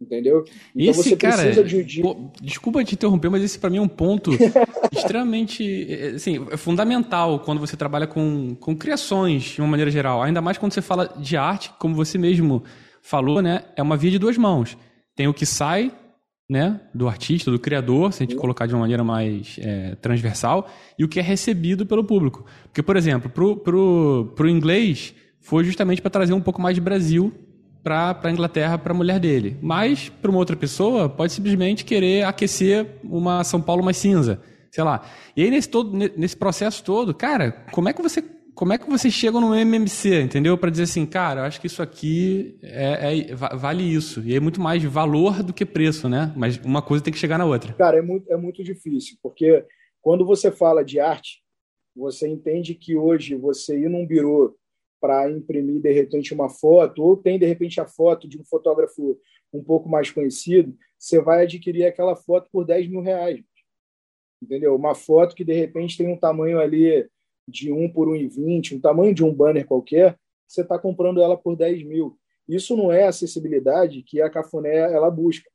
Speaker 4: entendeu?
Speaker 2: Então esse, você cara, precisa de, de... Pô, desculpa te interromper, mas esse para mim é um ponto extremamente, assim, é fundamental quando você trabalha com, com criações de uma maneira geral, ainda mais quando você fala de arte, como você mesmo falou, né? É uma via de duas mãos. Tem o que sai, né, do artista, do criador, se a gente uhum. colocar de uma maneira mais é, transversal, e o que é recebido pelo público. Porque, por exemplo, pro, pro, pro inglês foi justamente para trazer um pouco mais de Brasil para a Inglaterra para a mulher dele. Mas para uma outra pessoa pode simplesmente querer aquecer uma São Paulo mais cinza, sei lá. E aí nesse todo nesse processo todo, cara, como é que você como é que você chega no MMC, entendeu? Para dizer assim, cara, eu acho que isso aqui é, é, vale isso. E é muito mais valor do que preço, né? Mas uma coisa tem que chegar na outra.
Speaker 4: Cara, é muito, é muito difícil, porque quando você fala de arte, você entende que hoje você ir num birô para imprimir de repente uma foto, ou tem de repente a foto de um fotógrafo um pouco mais conhecido, você vai adquirir aquela foto por 10 mil reais. Entendeu? Uma foto que de repente tem um tamanho ali de 1 por 1,20, um tamanho de um banner qualquer, você está comprando ela por 10 mil. Isso não é acessibilidade que a Cafuné ela busca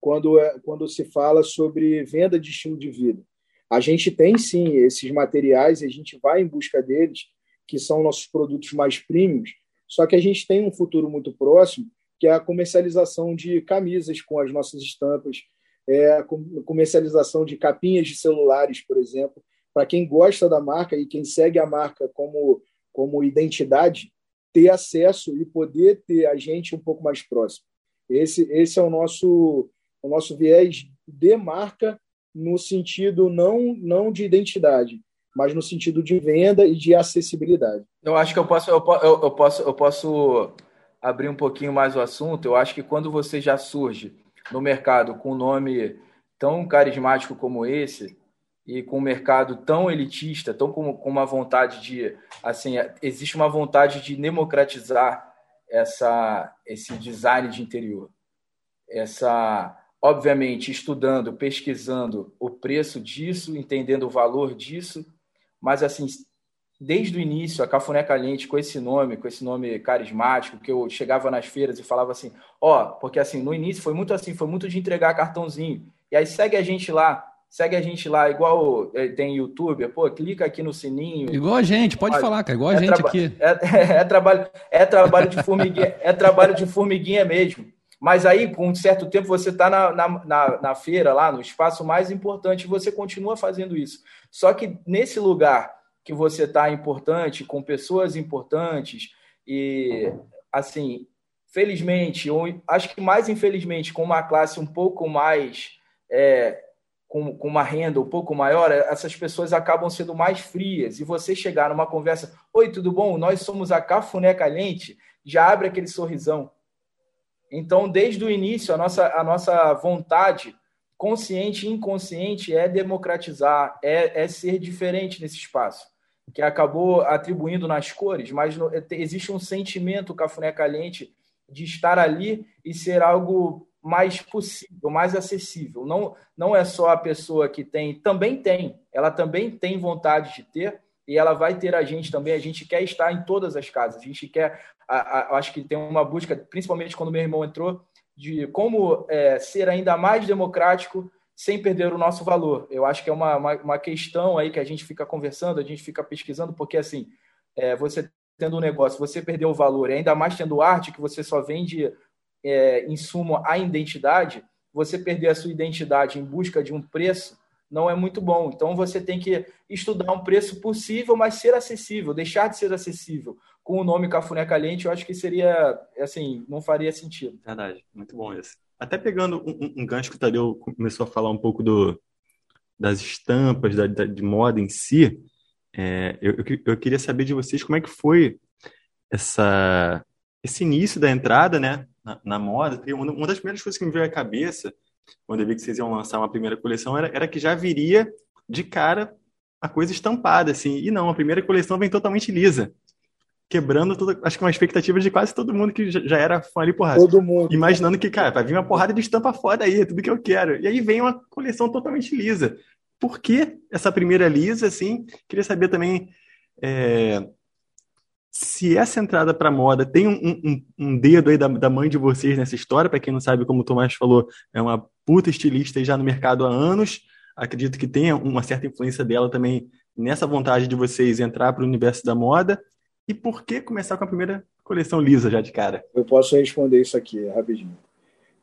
Speaker 4: quando, é, quando se fala sobre venda de estilo de vida. A gente tem sim esses materiais e a gente vai em busca deles, que são nossos produtos mais premiums, só que a gente tem um futuro muito próximo, que é a comercialização de camisas com as nossas estampas, é a comercialização de capinhas de celulares, por exemplo. Para quem gosta da marca e quem segue a marca como, como identidade, ter acesso e poder ter a gente um pouco mais próximo. Esse, esse é o nosso, o nosso viés de marca no sentido não, não de identidade, mas no sentido de venda e de acessibilidade.
Speaker 3: Eu acho que eu posso, eu, eu, eu posso, eu posso abrir um pouquinho mais o assunto. Eu acho que quando você já surge no mercado com um nome tão carismático como esse e com um mercado tão elitista, tão com, com uma vontade de, assim, existe uma vontade de democratizar essa, esse design de interior, essa obviamente, estudando, pesquisando o preço disso, entendendo o valor disso, mas assim, desde o início, a Cafuné Caliente, com esse nome, com esse nome carismático, que eu chegava nas feiras e falava assim, ó, oh, porque assim, no início foi muito assim, foi muito de entregar cartãozinho, e aí segue a gente lá, segue a gente lá, igual é, tem YouTube, pô, clica aqui no sininho.
Speaker 2: Igual a gente, pode falar, cara, igual a é gente aqui.
Speaker 3: É, é, é, trabalho, é trabalho de formiguinha, é trabalho de formiguinha mesmo. Mas aí, com um certo tempo, você está na, na, na, na, feira, lá no espaço mais importante, você continua fazendo isso. Só que nesse lugar que você está importante, com pessoas importantes, e assim, felizmente, ou acho que mais infelizmente, com uma classe um pouco mais. É, com, com uma renda um pouco maior, essas pessoas acabam sendo mais frias. E você chegar numa conversa, oi, tudo bom? Nós somos a Cafuné Caliente, já abre aquele sorrisão então, desde o início, a nossa, a nossa vontade, consciente e inconsciente, é democratizar, é, é ser diferente nesse espaço, que acabou atribuindo nas cores, mas no, existe um sentimento cafuné caliente de estar ali e ser algo mais possível, mais acessível. Não, não é só a pessoa que tem, também tem, ela também tem vontade de ter, e ela vai ter a gente também. A gente quer estar em todas as casas. A gente quer, a, a, acho que tem uma busca, principalmente quando meu irmão entrou, de como é, ser ainda mais democrático sem perder o nosso valor. Eu acho que é uma, uma, uma, questão aí que a gente fica conversando, a gente fica pesquisando, porque assim, é, você tendo um negócio, você perdeu o valor, e ainda mais tendo arte, que você só vende é, insumo à identidade, você perder a sua identidade em busca de um preço, não é muito bom. Então você tem que estudar um preço possível, mas ser acessível, deixar de ser acessível. Com o nome Cafuné Caliente, eu acho que seria, assim, não faria sentido.
Speaker 1: Verdade, muito bom esse. Até pegando um, um gancho que o Tadeu começou a falar um pouco do, das estampas, da, da de moda em si, é, eu, eu, eu queria saber de vocês como é que foi essa, esse início da entrada, né, na, na moda. Uma, uma das primeiras coisas que me veio à cabeça quando eu vi que vocês iam lançar uma primeira coleção, era, era que já viria de cara a coisa estampada, assim. E não, a primeira coleção vem totalmente lisa. Quebrando toda, acho que uma expectativa de quase todo mundo que já era fã ali, porra.
Speaker 4: Todo mundo.
Speaker 1: Imaginando que, cara, vai vir uma porrada de estampa foda aí, é tudo que eu quero. E aí vem uma coleção totalmente lisa. Por que essa primeira lisa, assim? Queria saber também é, se essa entrada para moda tem um, um, um, dedo aí da, da, mãe de vocês nessa história, para quem não sabe, como o Tomás falou, é uma puta estilista já no mercado há anos. Acredito que tenha uma certa influência dela também nessa vontade de vocês entrar para o universo da moda. E por que começar com a primeira coleção lisa já de cara?
Speaker 4: Eu posso responder isso aqui rapidinho.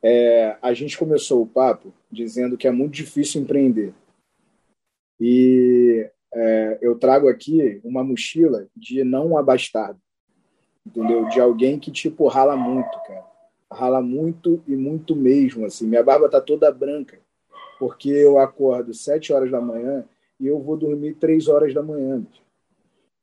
Speaker 4: É, a gente começou o papo dizendo que é muito difícil empreender. E é, eu trago aqui uma mochila de não abastado, entendeu? De alguém que, tipo, rala muito, cara. Rala muito e muito mesmo, assim. Minha barba tá toda branca, porque eu acordo sete horas da manhã e eu vou dormir três horas da manhã.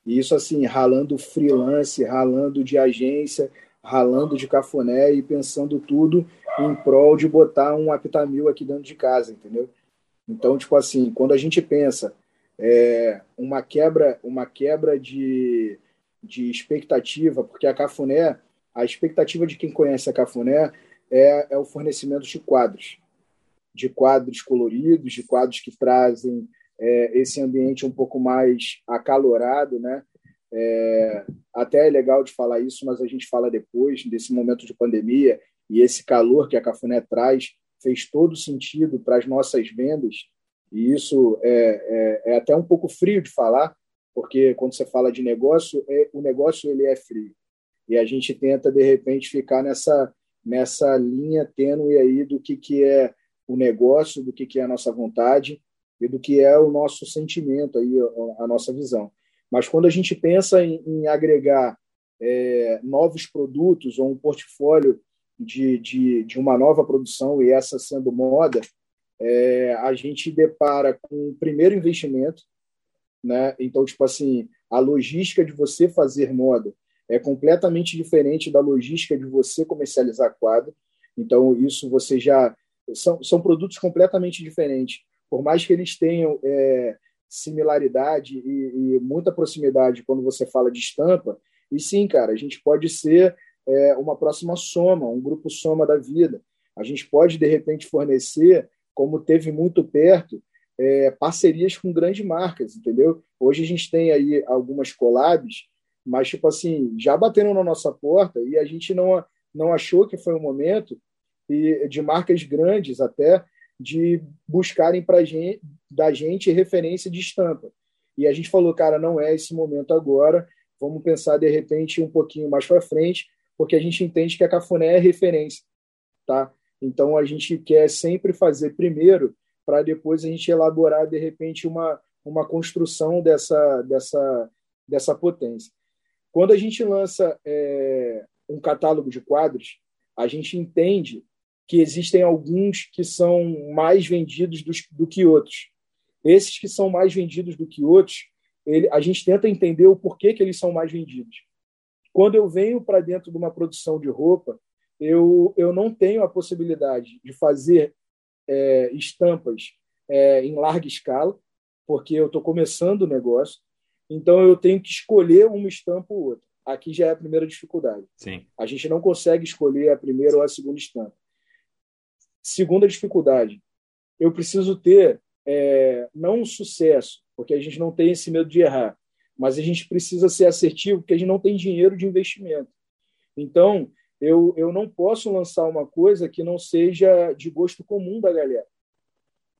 Speaker 4: E isso, assim, ralando freelance, ralando de agência, ralando de cafuné e pensando tudo em prol de botar um aptamil aqui dentro de casa, entendeu? Então, tipo assim, quando a gente pensa é, uma quebra, uma quebra de, de expectativa, porque a Cafuné, a expectativa de quem conhece a Cafuné é, é o fornecimento de quadros, de quadros coloridos, de quadros que trazem é, esse ambiente um pouco mais acalorado, né? É, até é legal de falar isso, mas a gente fala depois desse momento de pandemia e esse calor que a Cafuné traz fez todo sentido para as nossas vendas e isso é, é, é, até um pouco frio de falar, porque quando você fala de negócio, é, o negócio ele é frio. E a gente tenta, de repente, ficar nessa, nessa linha tênue aí do que, que é o negócio, do que, que é a nossa vontade e do que é o nosso sentimento, aí, a, nossa visão. Mas quando a gente pensa em, em agregar é, novos produtos ou um portfólio de, de, de uma nova produção, e essa sendo moda, é, a gente depara com o primeiro investimento, né? Então, tipo assim, a logística de você fazer moda é completamente diferente da logística de você comercializar quadro. Então, isso você já são, são produtos completamente diferentes. Por mais que eles tenham é, similaridade e, e, muita proximidade quando você fala de estampa, e sim, cara, a gente pode ser é, uma próxima soma, um grupo soma da vida. A gente pode, de repente, fornecer como teve muito perto, é, parcerias com grandes marcas, entendeu? Hoje a gente tem aí algumas collabs, mas, tipo assim, já bateram na nossa porta e a gente não, não achou que foi o um momento e, de marcas grandes até de buscarem para gente, da gente referência de estampa. E a gente falou, cara, não é esse momento agora, vamos pensar de repente um pouquinho mais para frente, porque a gente entende que a Cafuné é referência, tá? Então, a gente quer sempre fazer primeiro, para depois a gente elaborar, de repente, uma, uma construção dessa, dessa, dessa potência. Quando a gente lança é, um catálogo de quadros, a gente entende que existem alguns que são mais vendidos do, do que outros. Esses que são mais vendidos do que outros, ele, a gente tenta entender o porquê que eles são mais vendidos. Quando eu venho para dentro de uma produção de roupa, eu, eu não tenho a possibilidade de fazer é, estampas é, em larga escala, porque eu estou começando o negócio, então eu tenho que escolher uma estampa ou outra. Aqui já é a primeira dificuldade.
Speaker 1: Sim.
Speaker 4: A gente não consegue escolher a primeira ou a segunda estampa. Segunda dificuldade, eu preciso ter é, não um sucesso, porque a gente não tem esse medo de errar, mas a gente precisa ser assertivo, porque a gente não tem dinheiro de investimento. Então, eu, eu não posso lançar uma coisa que não seja de gosto comum da galera.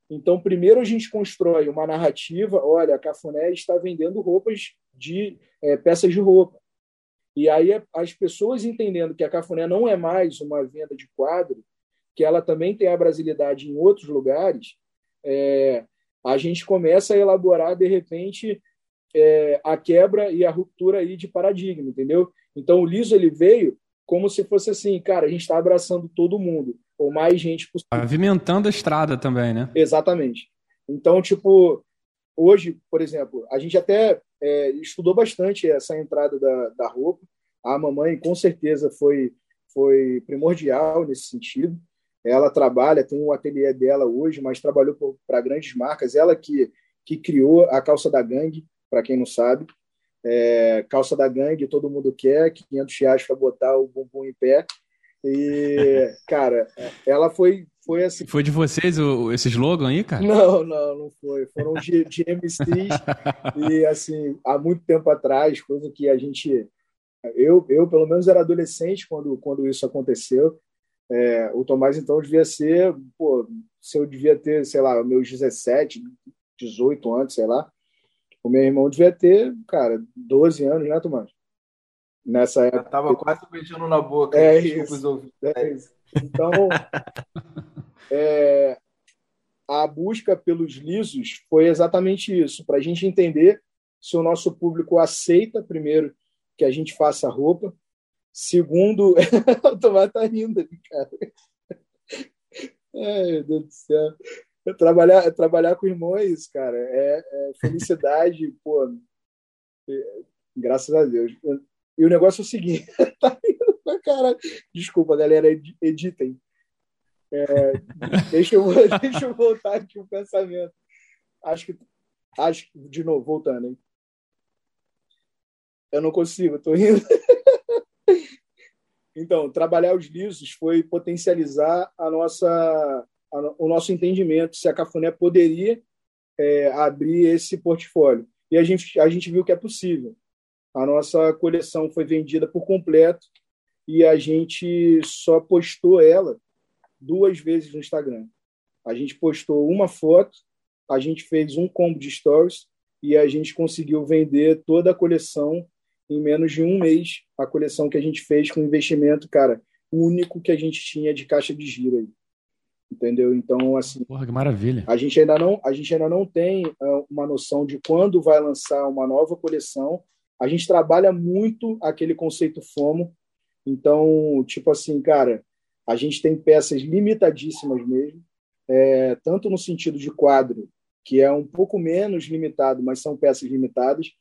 Speaker 4: Então, primeiro a gente constrói uma narrativa. Olha, a Cafuné está vendendo roupas de é, peças de roupa. E aí as pessoas entendendo que a Cafuné não é mais uma venda de quadro, que ela também tem a brasilidade em outros lugares, é, a gente começa a elaborar de repente é, a quebra e a ruptura aí de paradigma, entendeu? Então o liso ele veio como se fosse assim, cara, a gente está abraçando todo mundo, ou mais gente possível.
Speaker 2: Pavimentando a estrada também, né?
Speaker 4: Exatamente. Então, tipo, hoje, por exemplo, a gente até é, estudou bastante essa entrada da, da roupa. A mamãe, com certeza, foi, foi primordial nesse sentido. Ela trabalha, tem um ateliê dela hoje, mas trabalhou para grandes marcas. Ela que, que criou a calça da gangue, para quem não sabe é, calça da gangue, todo mundo quer, 500 reais para botar o bumbum em pé. E, cara, ela foi, foi assim.
Speaker 2: Foi de vocês o, esse slogan aí, cara?
Speaker 4: Não, não, não foi. Foram de, de MCs e, assim, há muito tempo atrás, coisa que a gente. Eu, eu pelo menos, era adolescente quando, quando isso aconteceu. É, o Tomás, então, devia ser. Pô, se eu devia ter, sei lá, meus 17, 18 anos, sei lá. O meu irmão devia ter, cara, 12 anos, né, Tomás? Nessa época.
Speaker 3: Eu tava quase beijando na boca.
Speaker 4: É isso. É isso. Então, é, a busca pelos lisos foi exatamente isso, para a gente entender se o nosso público aceita, primeiro, que a gente faça roupa. Segundo, o Tomás tá rindo, cara. Ai, meu Deus do céu trabalhar, trabalhar com irmão é isso, cara. É, é felicidade, pô. É, graças a Deus. E o negócio é o seguinte, tá indo pra cara. Desculpa, galera, editem. É, deixa, eu, deixa eu voltar aqui o pensamento. Acho que. Acho de novo, voltando, hein? Eu não consigo, tô rindo. Então, trabalhar os lisos foi potencializar a nossa o nosso entendimento se a Cafuné poderia é, abrir esse portfólio. E a gente, a gente viu que é possível. A nossa coleção foi vendida por completo e a gente só postou ela duas vezes no Instagram. A gente postou uma foto, a gente fez um combo de stories e a gente conseguiu vender toda a coleção em menos de um mês. A coleção que a gente fez com investimento, cara, único que a gente tinha de caixa de giro aí entendeu? Então, assim,
Speaker 2: Porra, que maravilha.
Speaker 4: A gente ainda não, a gente ainda não tem uh, uma noção de quando vai lançar uma nova coleção, a gente trabalha muito aquele conceito FOMO. Então, tipo assim, cara, a gente tem peças limitadíssimas mesmo, é, tanto no sentido de quadro, que é um pouco menos limitado, mas são peças limitadas,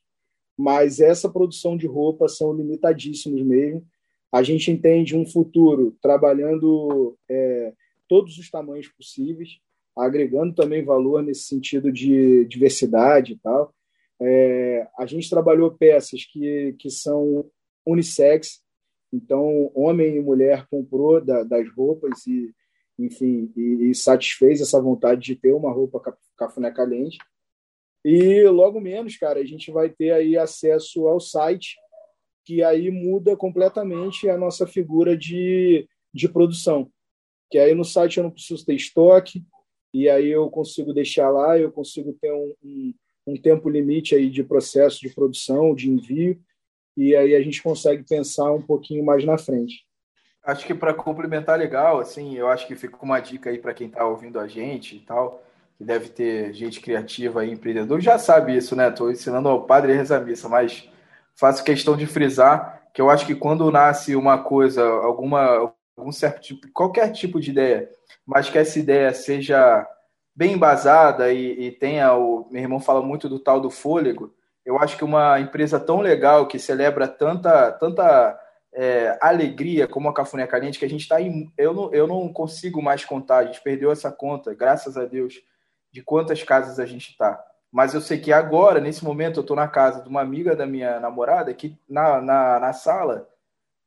Speaker 4: mas essa produção de roupa são limitadíssimos mesmo. A gente entende um futuro trabalhando é, todos os tamanhos possíveis, agregando também valor nesse sentido de diversidade e tal. É, a gente trabalhou peças que, que são unissex, então, homem e mulher comprou da, das roupas e, enfim, e, e, satisfez essa vontade de ter uma roupa cafuné caliente. E logo menos, cara, a gente vai ter aí acesso ao site, que aí muda completamente a nossa figura de, de produção. Que aí no site eu não preciso ter estoque, e aí eu consigo deixar lá, eu consigo ter um, um, um tempo limite aí de processo de produção, de envio, e aí a gente consegue pensar um pouquinho mais na frente.
Speaker 3: Acho que para complementar legal, assim, eu acho que fica uma dica aí para quem está ouvindo a gente e tal, que deve ter gente criativa aí, empreendedor, já sabe isso, né? Estou ensinando ao padre a rezar missa, mas faço questão de frisar que eu acho que quando nasce uma coisa, alguma, algum certo tipo, qualquer tipo de ideia, mas que essa ideia seja bem embasada e, e tenha o. Meu irmão fala muito do tal do fôlego, eu acho que uma empresa tão legal que celebra tanta, tanta é, alegria como a Cafuné Caliente, que a gente está em. Eu não, eu não consigo mais contar, a gente perdeu essa conta, graças a Deus, de quantas casas a gente está. Mas eu sei que agora, nesse momento, eu estou na casa de uma amiga da minha namorada que na, na, na sala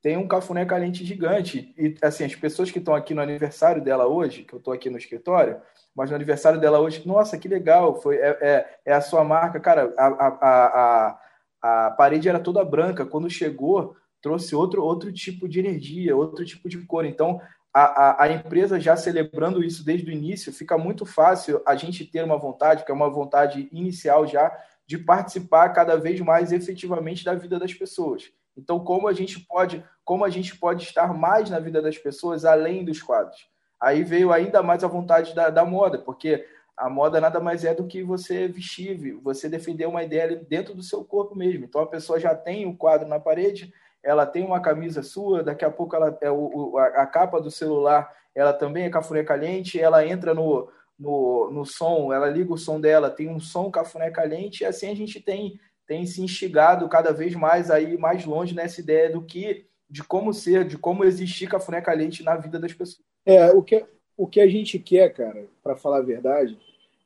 Speaker 3: tem um cafuné caliente gigante. E assim, as pessoas que estão aqui no aniversário dela hoje, que eu estou aqui no escritório, mas no aniversário dela hoje, nossa, que legal, foi, é, é, é a sua marca. Cara, a, a, a, a parede era toda branca, quando chegou, trouxe outro, outro tipo de energia, outro tipo de cor. Então, a, a, a, empresa já celebrando isso desde o início, fica muito fácil a gente ter uma vontade, que é uma vontade inicial já, de participar cada vez mais efetivamente da vida das pessoas. Então, como a gente pode, como a gente pode estar mais na vida das pessoas além dos quadros? Aí veio ainda mais a vontade da, da moda, porque a moda nada mais é do que você vestir, você defender uma ideia dentro do seu corpo mesmo. Então a pessoa já tem o quadro na parede, ela tem uma camisa sua, daqui a pouco ela é o, a, a capa do celular, ela também é cafuné caliente, ela entra no, no, no som, ela liga o som dela, tem um som cafuné caliente, e assim a gente tem tem se instigado cada vez mais aí mais longe nessa ideia do que de como ser, de como existir cafuné caliente na vida das pessoas.
Speaker 4: É, o que, o que a gente quer, cara, para falar a verdade,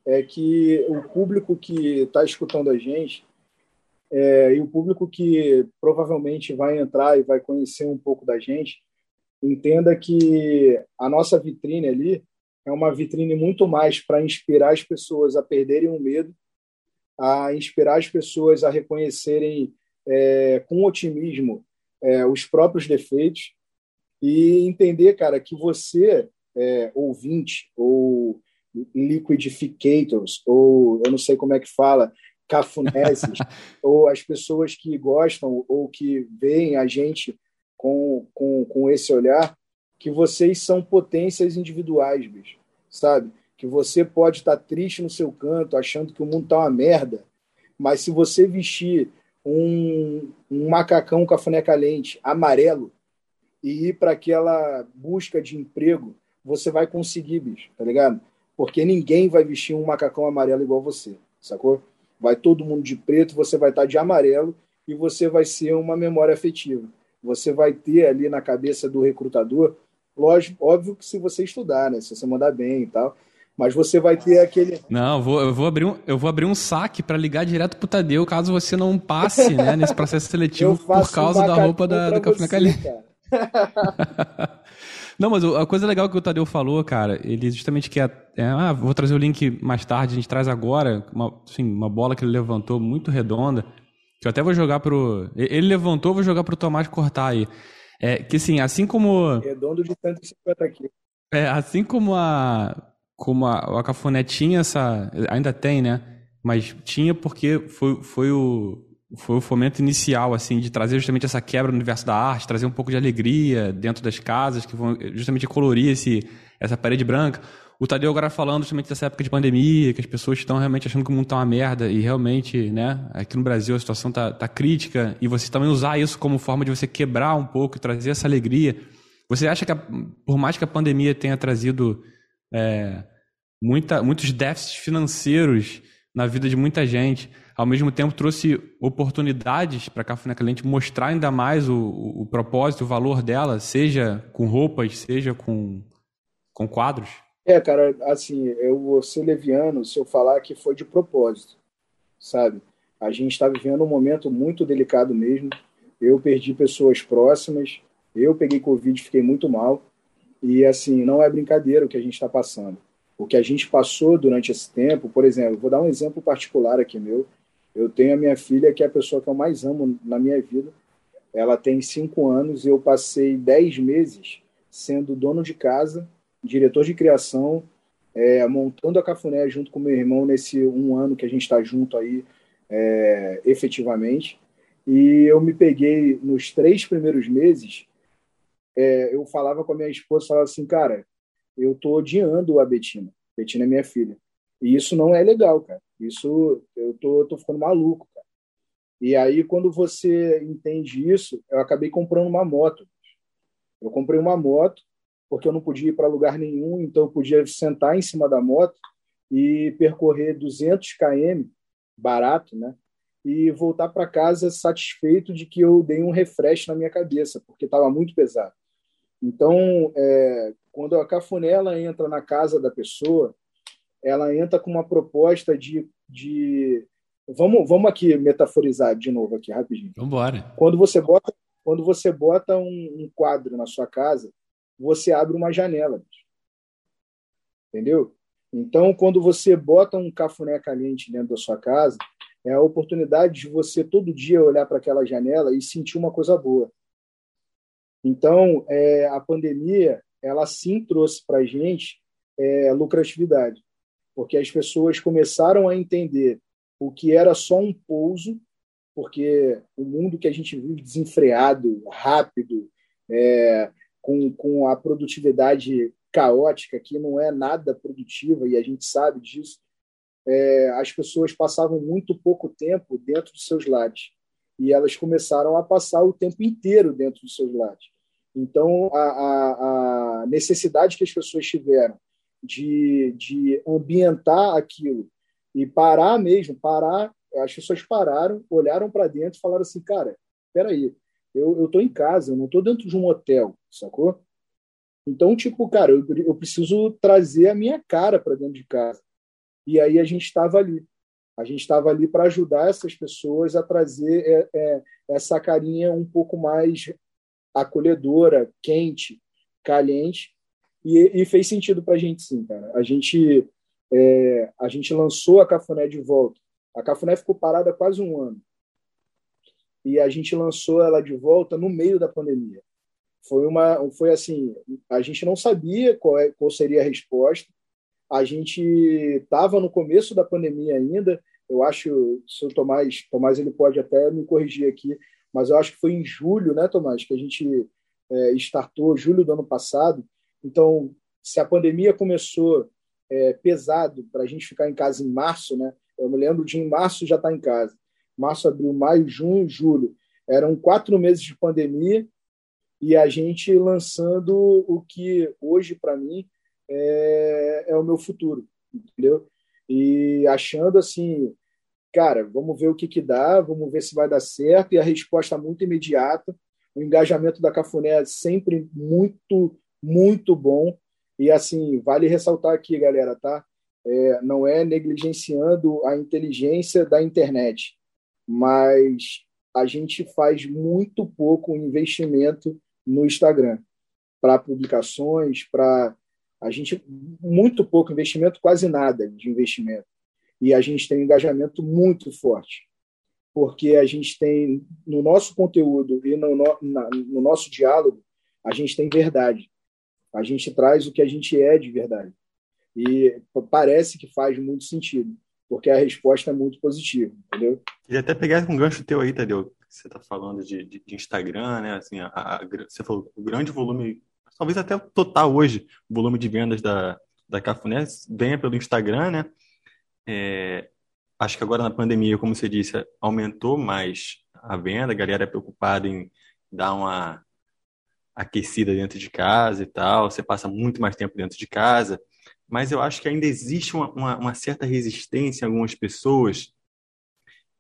Speaker 4: é que o público que está escutando a gente é, e o público que provavelmente vai entrar e vai conhecer um pouco da gente entenda que a nossa vitrine ali é uma vitrine muito mais para inspirar as pessoas a perderem o medo, a inspirar as pessoas a reconhecerem é, com otimismo é, os próprios defeitos e entender, cara, que você, é, ouvinte, ou liquidificators, ou eu não sei como é que fala, cafuneses, ou as pessoas que gostam ou que veem a gente com, com, com esse olhar, que vocês são potências individuais, bicho, sabe? Que você pode estar triste no seu canto, achando que o mundo está uma merda, mas se você vestir um, um macacão cafuné calente amarelo e ir para aquela busca de emprego, você vai conseguir, bicho, tá ligado? Porque ninguém vai vestir um macacão amarelo igual você, sacou? Vai todo mundo de preto, você vai estar tá de amarelo e você vai ser uma memória afetiva. Você vai ter ali na cabeça do recrutador, lógico, óbvio que se você estudar, né? Se você mandar bem e tal, mas você vai ter aquele.
Speaker 2: Não, eu vou, eu vou, abrir, um, eu vou abrir um saque para ligar direto pro Tadeu, caso você não passe né, nesse processo seletivo por causa da roupa da, do Café. Não, mas a coisa legal que o Tadeu falou, cara, ele justamente quer. É, ah, vou trazer o link mais tarde, a gente traz agora, uma, assim, uma bola que ele levantou muito redonda, que eu até vou jogar pro. Ele levantou, vou jogar pro Tomás cortar aí. É, que assim, assim como.
Speaker 4: Redondo de 150 aqui.
Speaker 2: É, assim como a como a, a Cafuné tinha essa. Ainda tem, né? Mas tinha porque foi, foi, o, foi o fomento inicial, assim, de trazer justamente essa quebra no universo da arte, trazer um pouco de alegria dentro das casas, que vão justamente colorir esse, essa parede branca. o Tadeu agora falando justamente dessa época de pandemia, que as pessoas estão realmente achando que o mundo está uma merda e realmente, né, aqui no Brasil a situação tá, tá crítica e você também usar isso como forma de você quebrar um pouco e trazer essa alegria. Você acha que, a, por mais que a pandemia tenha trazido é, muita, muitos déficits financeiros na vida de muita gente, ao mesmo tempo trouxe oportunidades para a Cafuné Cliente mostrar ainda mais o, o, o propósito, o valor dela, seja com roupas, seja com, com quadros?
Speaker 4: É, cara, assim, eu vou ser leviano se eu falar que foi de propósito, sabe? A gente está vivendo um momento muito delicado mesmo. Eu perdi pessoas próximas, eu peguei Covid, fiquei muito mal. E, assim, não é brincadeira o que a gente está passando. O que a gente passou durante esse tempo, por exemplo, vou dar um exemplo particular aqui meu. Eu tenho a minha filha, que é a pessoa que eu mais amo na minha vida. Ela tem cinco anos e eu passei dez meses sendo dono de casa diretor de criação, é, montando a Cafuné junto com meu irmão nesse um ano que a gente está junto aí, é, efetivamente. E eu me peguei nos três primeiros meses, é, eu falava com a minha esposa, falava assim, cara, eu tô odiando a Betina. Betina é minha filha. E isso não é legal, cara. Isso eu tô, tô ficando maluco, cara. E aí, quando você entende isso, eu acabei comprando uma moto. Eu comprei uma moto porque eu não podia ir para lugar nenhum, então eu podia sentar em cima da moto e percorrer 200 km, barato, né? E voltar para casa satisfeito de que eu dei um refresh na minha cabeça, porque estava muito pesado. Então, é, quando a cafunela entra na casa da pessoa, ela entra com uma proposta de, de vamos, vamos aqui metaforizar de novo aqui rapidinho.
Speaker 2: Vamos embora.
Speaker 4: Quando você bota, quando você bota um, um quadro na sua casa, você abre uma janela. Entendeu? Então, quando você bota um cafuné caliente dentro da sua casa, é a oportunidade de você todo dia olhar para aquela janela e sentir uma coisa boa. Então, é, a pandemia, ela sim trouxe para a gente é, lucratividade, porque as pessoas começaram a entender o que era só um pouso, porque o mundo que a gente vive desenfreado, rápido, é, com, com a produtividade caótica, que não é nada produtiva, e a gente sabe disso, é, as pessoas passavam muito pouco tempo dentro dos seus lares. E elas começaram a passar o tempo inteiro dentro dos seus lares. Então, a, a, a necessidade que as pessoas tiveram de, de ambientar aquilo e parar mesmo, parar, as pessoas pararam, olharam para dentro e falaram assim, cara, espera aí, eu estou em casa, eu não estou dentro de um hotel, sacou? Então, tipo, cara, eu, eu preciso trazer a minha cara para dentro de casa. E aí a gente estava ali. A gente estava ali para ajudar essas pessoas a trazer é, é, essa carinha um pouco mais acolhedora, quente, caliente. E, e fez sentido para a gente, sim, cara. A gente, é, a gente lançou a Cafuné de volta. A Cafuné ficou parada quase um ano e a gente lançou ela de volta no meio da pandemia. Foi uma, foi assim, a gente não sabia qual, é, qual seria a resposta. A gente estava no começo da pandemia ainda. Eu acho, se o Tomás, Tomás ele pode até me corrigir aqui, mas eu acho que foi em julho, né, Tomás, que a gente é, startou, julho do ano passado. Então, se a pandemia começou é, pesado para a gente ficar em casa em março, né? Eu me lembro de em março já estar tá em casa março, abril, maio, junho, julho. Eram quatro meses de pandemia e a gente lançando o que hoje, para mim, é, é o meu futuro, entendeu? E achando assim, cara, vamos ver o que, que dá, vamos ver se vai dar certo, e a resposta muito imediata. O engajamento da Cafuné é sempre muito, muito bom. E assim, vale ressaltar aqui, galera, tá? É, não é negligenciando a inteligência da internet mas a gente faz muito pouco investimento no Instagram para publicações, para a gente muito pouco investimento, quase nada de investimento. E a gente tem um engajamento muito forte, porque a gente tem no nosso conteúdo e no, no, na, no nosso diálogo, a gente tem verdade. A gente traz o que a gente é de verdade. E parece que faz muito sentido porque a resposta é muito positiva, entendeu?
Speaker 1: E até pegar um gancho teu aí, Tadeu, você está falando de, de, de, Instagram, né? Assim, a, a, você falou o grande volume, talvez até total hoje, o volume de vendas da, da Cafuné venha pelo Instagram, né? É, acho que agora na pandemia, como você disse, aumentou mais a venda, a galera é preocupada em dar uma aquecida dentro de casa e tal, você passa muito mais tempo dentro de casa, mas eu acho que ainda existe uma, uma, uma certa resistência em algumas pessoas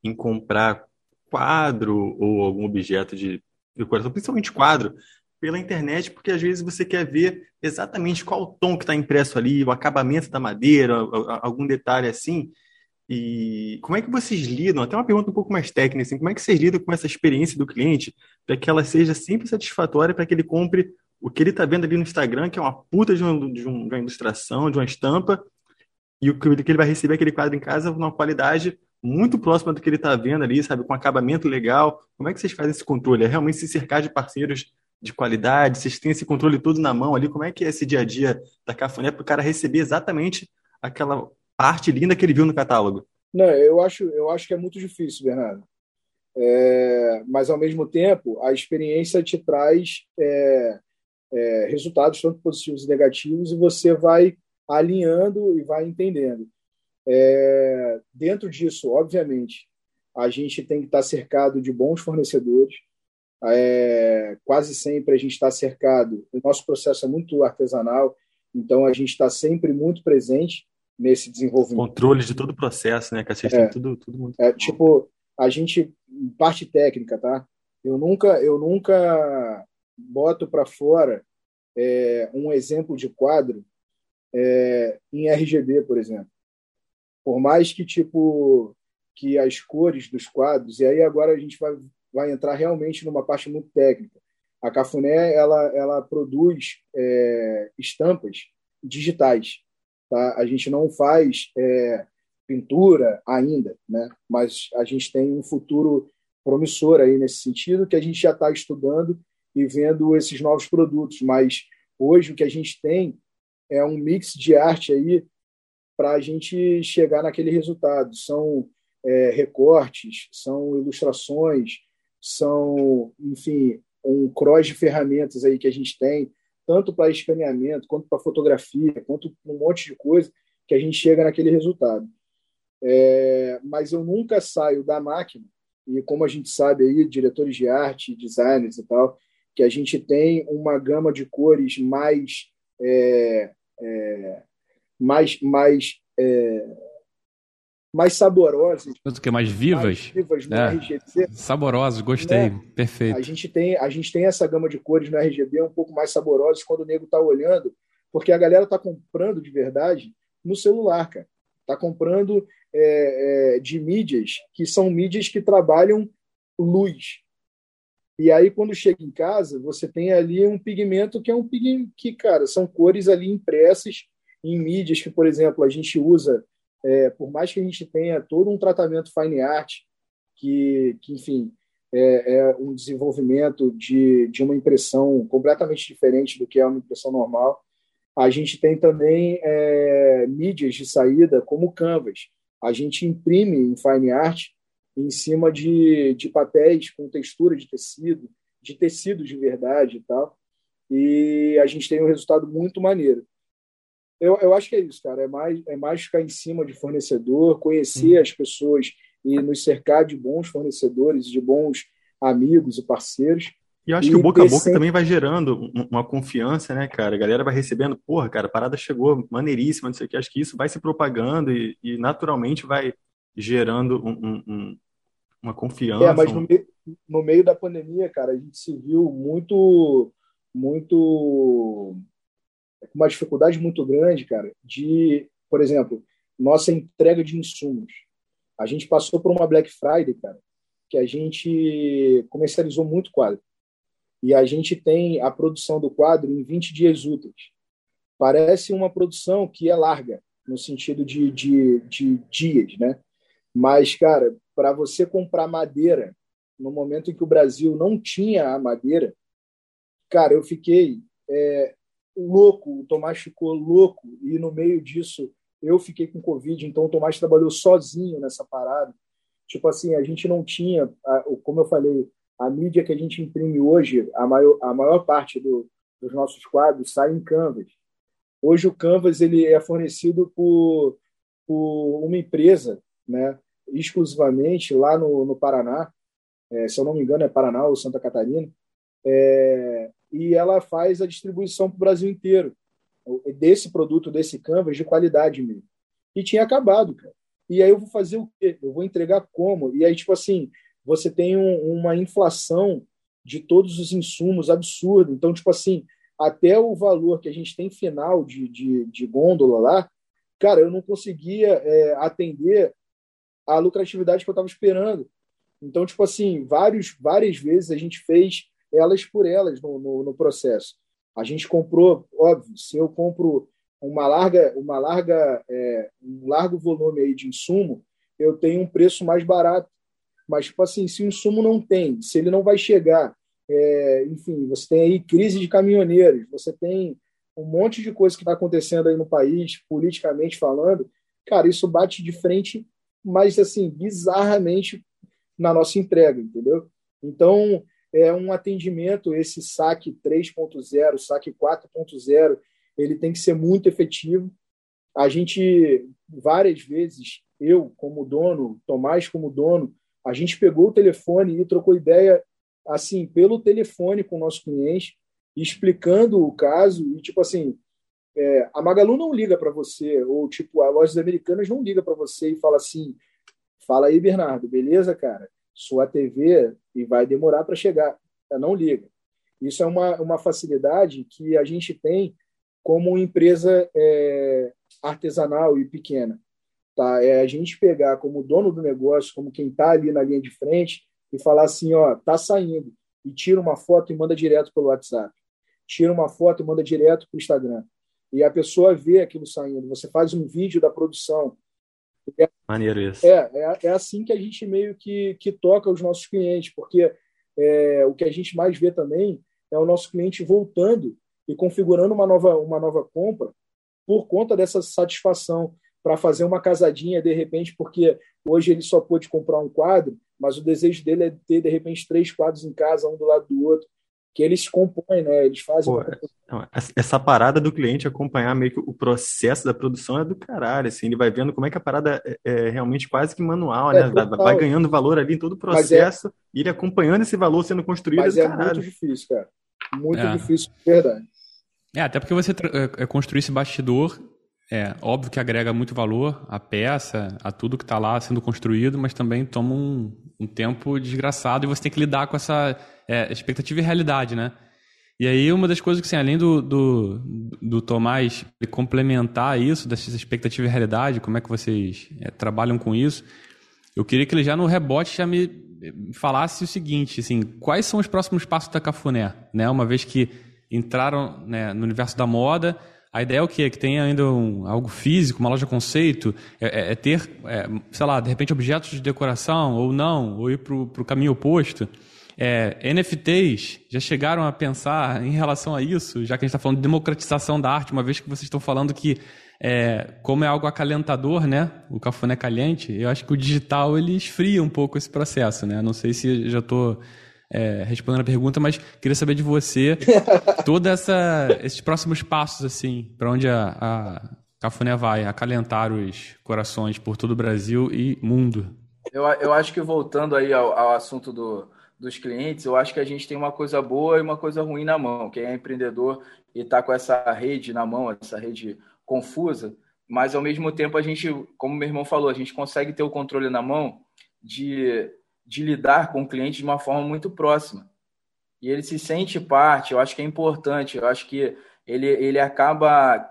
Speaker 1: em comprar quadro ou algum objeto de decoração, principalmente quadro, pela internet, porque às vezes você quer ver exatamente qual o tom que está impresso ali, o acabamento da madeira, algum detalhe assim. E como é que vocês lidam? Até uma pergunta um pouco mais técnica, assim, como é que vocês lidam com essa experiência do cliente para que ela seja sempre satisfatória, para que ele compre o que ele está vendo ali no Instagram, que é uma puta de, um, de, um, de uma ilustração, de uma estampa, e o que ele vai receber aquele quadro em casa numa qualidade muito próxima do que ele está vendo ali, sabe, com acabamento legal. Como é que vocês fazem esse controle? É realmente se cercar de parceiros de qualidade? Vocês têm esse controle todo na mão ali? Como é que é esse dia a dia da Cafuné para o cara receber exatamente aquela parte linda que ele viu no catálogo?
Speaker 4: Não, eu acho, eu acho que é muito difícil, Bernardo. É, mas, ao mesmo tempo, a experiência te traz é, é, resultados tanto positivos e negativos e você vai alinhando e vai entendendo. É, dentro disso, obviamente, a gente tem que estar cercado de bons fornecedores. É, quase sempre a gente está cercado. O nosso processo é muito artesanal, então a gente está sempre muito presente nesse desenvolvimento.
Speaker 1: Controle de todo o processo, né? Que vocês é, tudo, tudo muito.
Speaker 4: É, tipo, a gente parte técnica, tá? Eu nunca, eu nunca boto para fora é, um exemplo de quadro é, em RGB, por exemplo. Por mais que tipo que as cores dos quadros, e aí agora a gente vai, vai entrar realmente numa parte muito técnica. A Cafuné ela, ela produz é, estampas digitais. Tá? A gente não faz é, pintura ainda, né? mas a gente tem um futuro promissor aí nesse sentido, que a gente já está estudando e vendo esses novos produtos. Mas hoje o que a gente tem é um mix de arte aí para a gente chegar naquele resultado. São é, recortes, são ilustrações, são, enfim, um cross de ferramentas aí que a gente tem, tanto para escaneamento, quanto para fotografia, quanto um monte de coisa que a gente chega naquele resultado. É, mas eu nunca saio da máquina, e como a gente sabe aí, diretores de arte, designers e tal, que a gente tem uma gama de cores mais é, é, mais, mais, é, mais saborosas.
Speaker 2: O que mais vivas? Mais
Speaker 4: vivas no é. RGB.
Speaker 2: Saborosos, gostei, né? perfeito.
Speaker 4: A gente, tem, a gente tem essa gama de cores no RGB um pouco mais saborosas quando o nego está olhando, porque a galera está comprando de verdade no celular, cara. Está comprando é, é, de mídias que são mídias que trabalham luz. E aí, quando chega em casa, você tem ali um pigmento que é um pigmento que, cara, são cores ali impressas em mídias que, por exemplo, a gente usa, é, por mais que a gente tenha todo um tratamento fine art, que, que enfim, é, é, um desenvolvimento de, de uma impressão completamente diferente do que é uma impressão normal, a gente tem também é, mídias de saída como Canvas. A gente imprime em fine art em cima de, de papéis com textura de tecido, de tecido de verdade e tal. E a gente tem um resultado muito maneiro. Eu, eu acho que é isso, cara. É mais, é mais ficar em cima de fornecedor, conhecer as pessoas e nos cercar de bons fornecedores, de bons amigos e parceiros.
Speaker 1: E eu acho e que o boca a boca sempre... também vai gerando uma confiança, né, cara? A galera vai recebendo, porra, cara, a parada chegou maneiríssima, não sei o que. Acho que isso vai se propagando e, e naturalmente vai gerando um, um, uma confiança. É,
Speaker 4: mas no, meio, no meio da pandemia, cara, a gente se viu muito, muito, uma dificuldade muito grande, cara, de, por exemplo, nossa entrega de insumos. A gente passou por uma Black Friday, cara, que a gente comercializou muito quadro. E a gente tem a produção do quadro em 20 dias úteis. Parece uma produção que é larga, no sentido de, de, de dias, né? Mas, cara, para você comprar madeira no momento em que o Brasil não tinha a madeira, cara, eu fiquei é, louco. O Tomás ficou louco e no meio disso eu fiquei com Covid. Então o Tomás trabalhou sozinho nessa parada. Tipo assim, a gente não tinha, como eu falei, a mídia que a gente imprime hoje, a maior, a maior parte do, dos nossos quadros sai em Canvas. Hoje o Canvas ele é fornecido por, por uma empresa, né, exclusivamente lá no, no Paraná, é, se eu não me engano é Paraná ou Santa Catarina, é, e ela faz a distribuição para o Brasil inteiro desse produto, desse Canvas de qualidade mesmo. E tinha acabado, cara. E aí eu vou fazer o quê? Eu vou entregar como? E aí, tipo assim, você tem um, uma inflação de todos os insumos absurdo. Então, tipo assim, até o valor que a gente tem final de, de, de gôndola lá, cara, eu não conseguia é, atender a lucratividade que eu estava esperando. Então, tipo assim, vários, várias vezes a gente fez elas por elas no, no, no processo. A gente comprou, óbvio, se eu compro uma larga, uma larga, é, um largo volume aí de insumo, eu tenho um preço mais barato. Mas, tipo assim, se o insumo não tem, se ele não vai chegar, é, enfim, você tem aí crise de caminhoneiros, você tem um monte de coisa que está acontecendo aí no país, politicamente falando, cara, isso bate de frente, mas assim, bizarramente na nossa entrega, entendeu? Então, é um atendimento, esse saque 3.0, saque 4.0, ele tem que ser muito efetivo. A gente, várias vezes, eu como dono, Tomás como dono, a gente pegou o telefone e trocou ideia assim pelo telefone com o nosso cliente, explicando o caso e tipo assim, é, a Magalu não liga para você ou tipo a lojas americanas não liga para você e fala assim, fala aí Bernardo, beleza, cara? Sua TV e vai demorar para chegar, não liga. Isso é uma, uma facilidade que a gente tem como empresa é, artesanal e pequena. Tá? É a gente pegar como dono do negócio, como quem está ali na linha de frente, e falar assim, ó, tá saindo, e tira uma foto e manda direto pelo WhatsApp. Tira uma foto e manda direto para o Instagram. E a pessoa vê aquilo saindo. Você faz um vídeo da produção.
Speaker 1: É, Maneiro isso.
Speaker 4: É, é, é assim que a gente meio que, que toca os nossos clientes, porque é, o que a gente mais vê também é o nosso cliente voltando e configurando uma nova, uma nova compra por conta dessa satisfação para fazer uma casadinha de repente, porque hoje ele só pôde comprar um quadro, mas o desejo dele é ter de repente três quadros em casa, um do lado do outro, que eles compõem, né? Eles fazem. Pô,
Speaker 1: essa parada do cliente acompanhar meio que o processo da produção é do caralho, assim, ele vai vendo como é que a parada é, é realmente quase que manual, é, né? Total. Vai ganhando valor ali em todo o é processo, é... e ele acompanhando esse valor sendo construído.
Speaker 4: Mas é, muito difícil, cara. Muito é. difícil, verdade.
Speaker 2: É, até porque você é, construir esse bastidor, é óbvio que agrega muito valor à peça, a tudo que está lá sendo construído, mas também toma um, um, tempo desgraçado e você tem que lidar com essa é, expectativa e realidade, né? E aí uma das coisas que, assim, além do, do, do Tomás complementar isso, dessa expectativa e realidade, como é que vocês é, trabalham com isso, eu queria que ele já no rebote já me falasse o seguinte, assim, quais são os próximos passos da Cafuné, né? Uma vez que entraram né, no universo da moda. A ideia é o quê? Que tenha ainda um, algo físico, uma loja conceito, é, é, é ter, é, sei lá, de repente objetos de decoração, ou não, ou ir para o caminho oposto. É, NFTs já chegaram a pensar em relação a isso, já que a gente está falando de democratização da arte, uma vez que vocês estão falando que, é, como é algo acalentador, né, o cafuné caliente, eu acho que o digital ele esfria um pouco esse processo, né? Não sei se já estou é, respondendo a pergunta, mas queria saber de você todos esses próximos passos, assim, para onde a, a Cafuné vai acalentar os corações por todo o Brasil e mundo.
Speaker 3: Eu, eu acho que voltando aí ao, ao assunto do, dos clientes, eu acho que a gente tem uma coisa boa e uma coisa ruim na mão. Quem é empreendedor e está com essa rede na mão, essa rede confusa, mas ao mesmo tempo a gente, como meu irmão falou, a gente consegue ter o controle na mão de de lidar com o cliente de uma forma muito próxima. E ele se sente parte, eu acho que é importante, eu acho que ele, ele acaba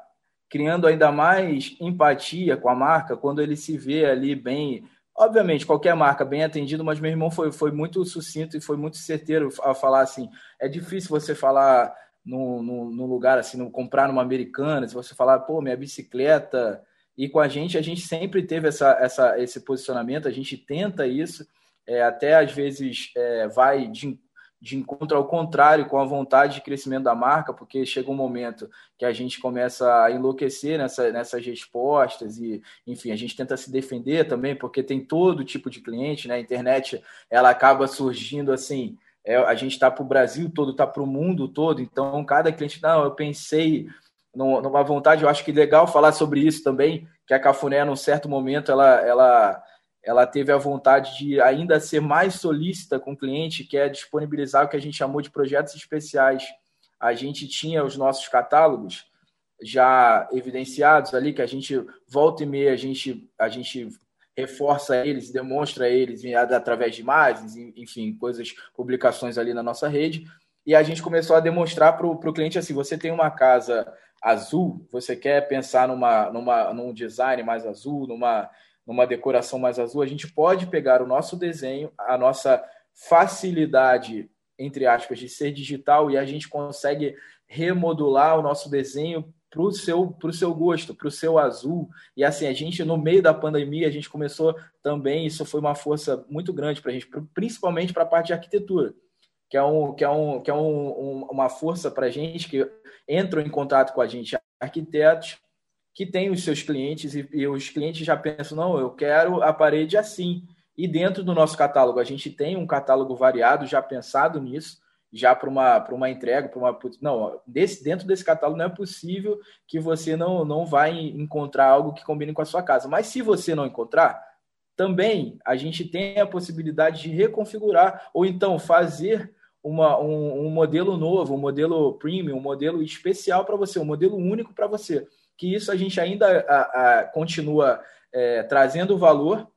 Speaker 3: criando ainda mais empatia com a marca quando ele se vê ali bem. Obviamente, qualquer marca bem atendido, mas meu irmão foi, foi muito sucinto e foi muito certeiro a falar assim: é difícil você falar num, num, num lugar assim, no, comprar numa americana, se você falar, pô, minha bicicleta. E com a gente, a gente sempre teve essa, essa, esse posicionamento, a gente tenta isso é, até às vezes é, vai de, de encontro ao contrário com a vontade de crescimento da marca, porque chega um momento que a gente começa a enlouquecer nessa, nessas respostas e, enfim, a gente tenta se defender também, porque tem todo tipo de cliente, né? A internet ela acaba surgindo assim. É, a gente está para o Brasil todo, está para o mundo todo, então cada cliente, não, eu pensei numa vontade, eu acho que legal falar sobre isso também, que a Cafuné, num certo momento, ela, ela, ela teve a vontade de ainda ser mais solícita com o cliente, que é disponibilizar o que a gente chamou de projetos especiais. A gente tinha os nossos catálogos já evidenciados ali, que a gente volta e meia, a gente, a gente reforça eles, demonstra eles através de imagens, enfim, coisas, publicações ali na nossa rede. E a gente começou a demonstrar para o cliente assim: você tem uma casa azul, você quer pensar numa, numa, num design mais azul, numa, numa decoração mais azul, a gente pode pegar o nosso desenho, a nossa facilidade, entre aspas, de ser digital e a gente consegue remodular o nosso desenho para o seu, pro seu gosto, para o seu azul. E assim, a gente, no meio da pandemia, a gente começou também, isso foi uma força muito grande para a gente, principalmente para a parte de arquitetura, que é, um, que é, um, que é um, um, uma força para a gente que entram em contato com a gente, arquitetos que têm os seus clientes e, e os clientes já pensam, não, eu quero a parede assim. E dentro do nosso catálogo, a gente tem um catálogo variado, já pensado nisso, já para uma, uma entrega, para uma. Não, desse, dentro desse catálogo não é possível que você não, não vai encontrar algo que combine com a sua casa. Mas se você não encontrar, também a gente tem a possibilidade de reconfigurar ou então fazer uma, um, um modelo novo, um modelo premium, um modelo especial para você, um modelo único para você. Que isso a gente ainda a, a, continua é, trazendo valor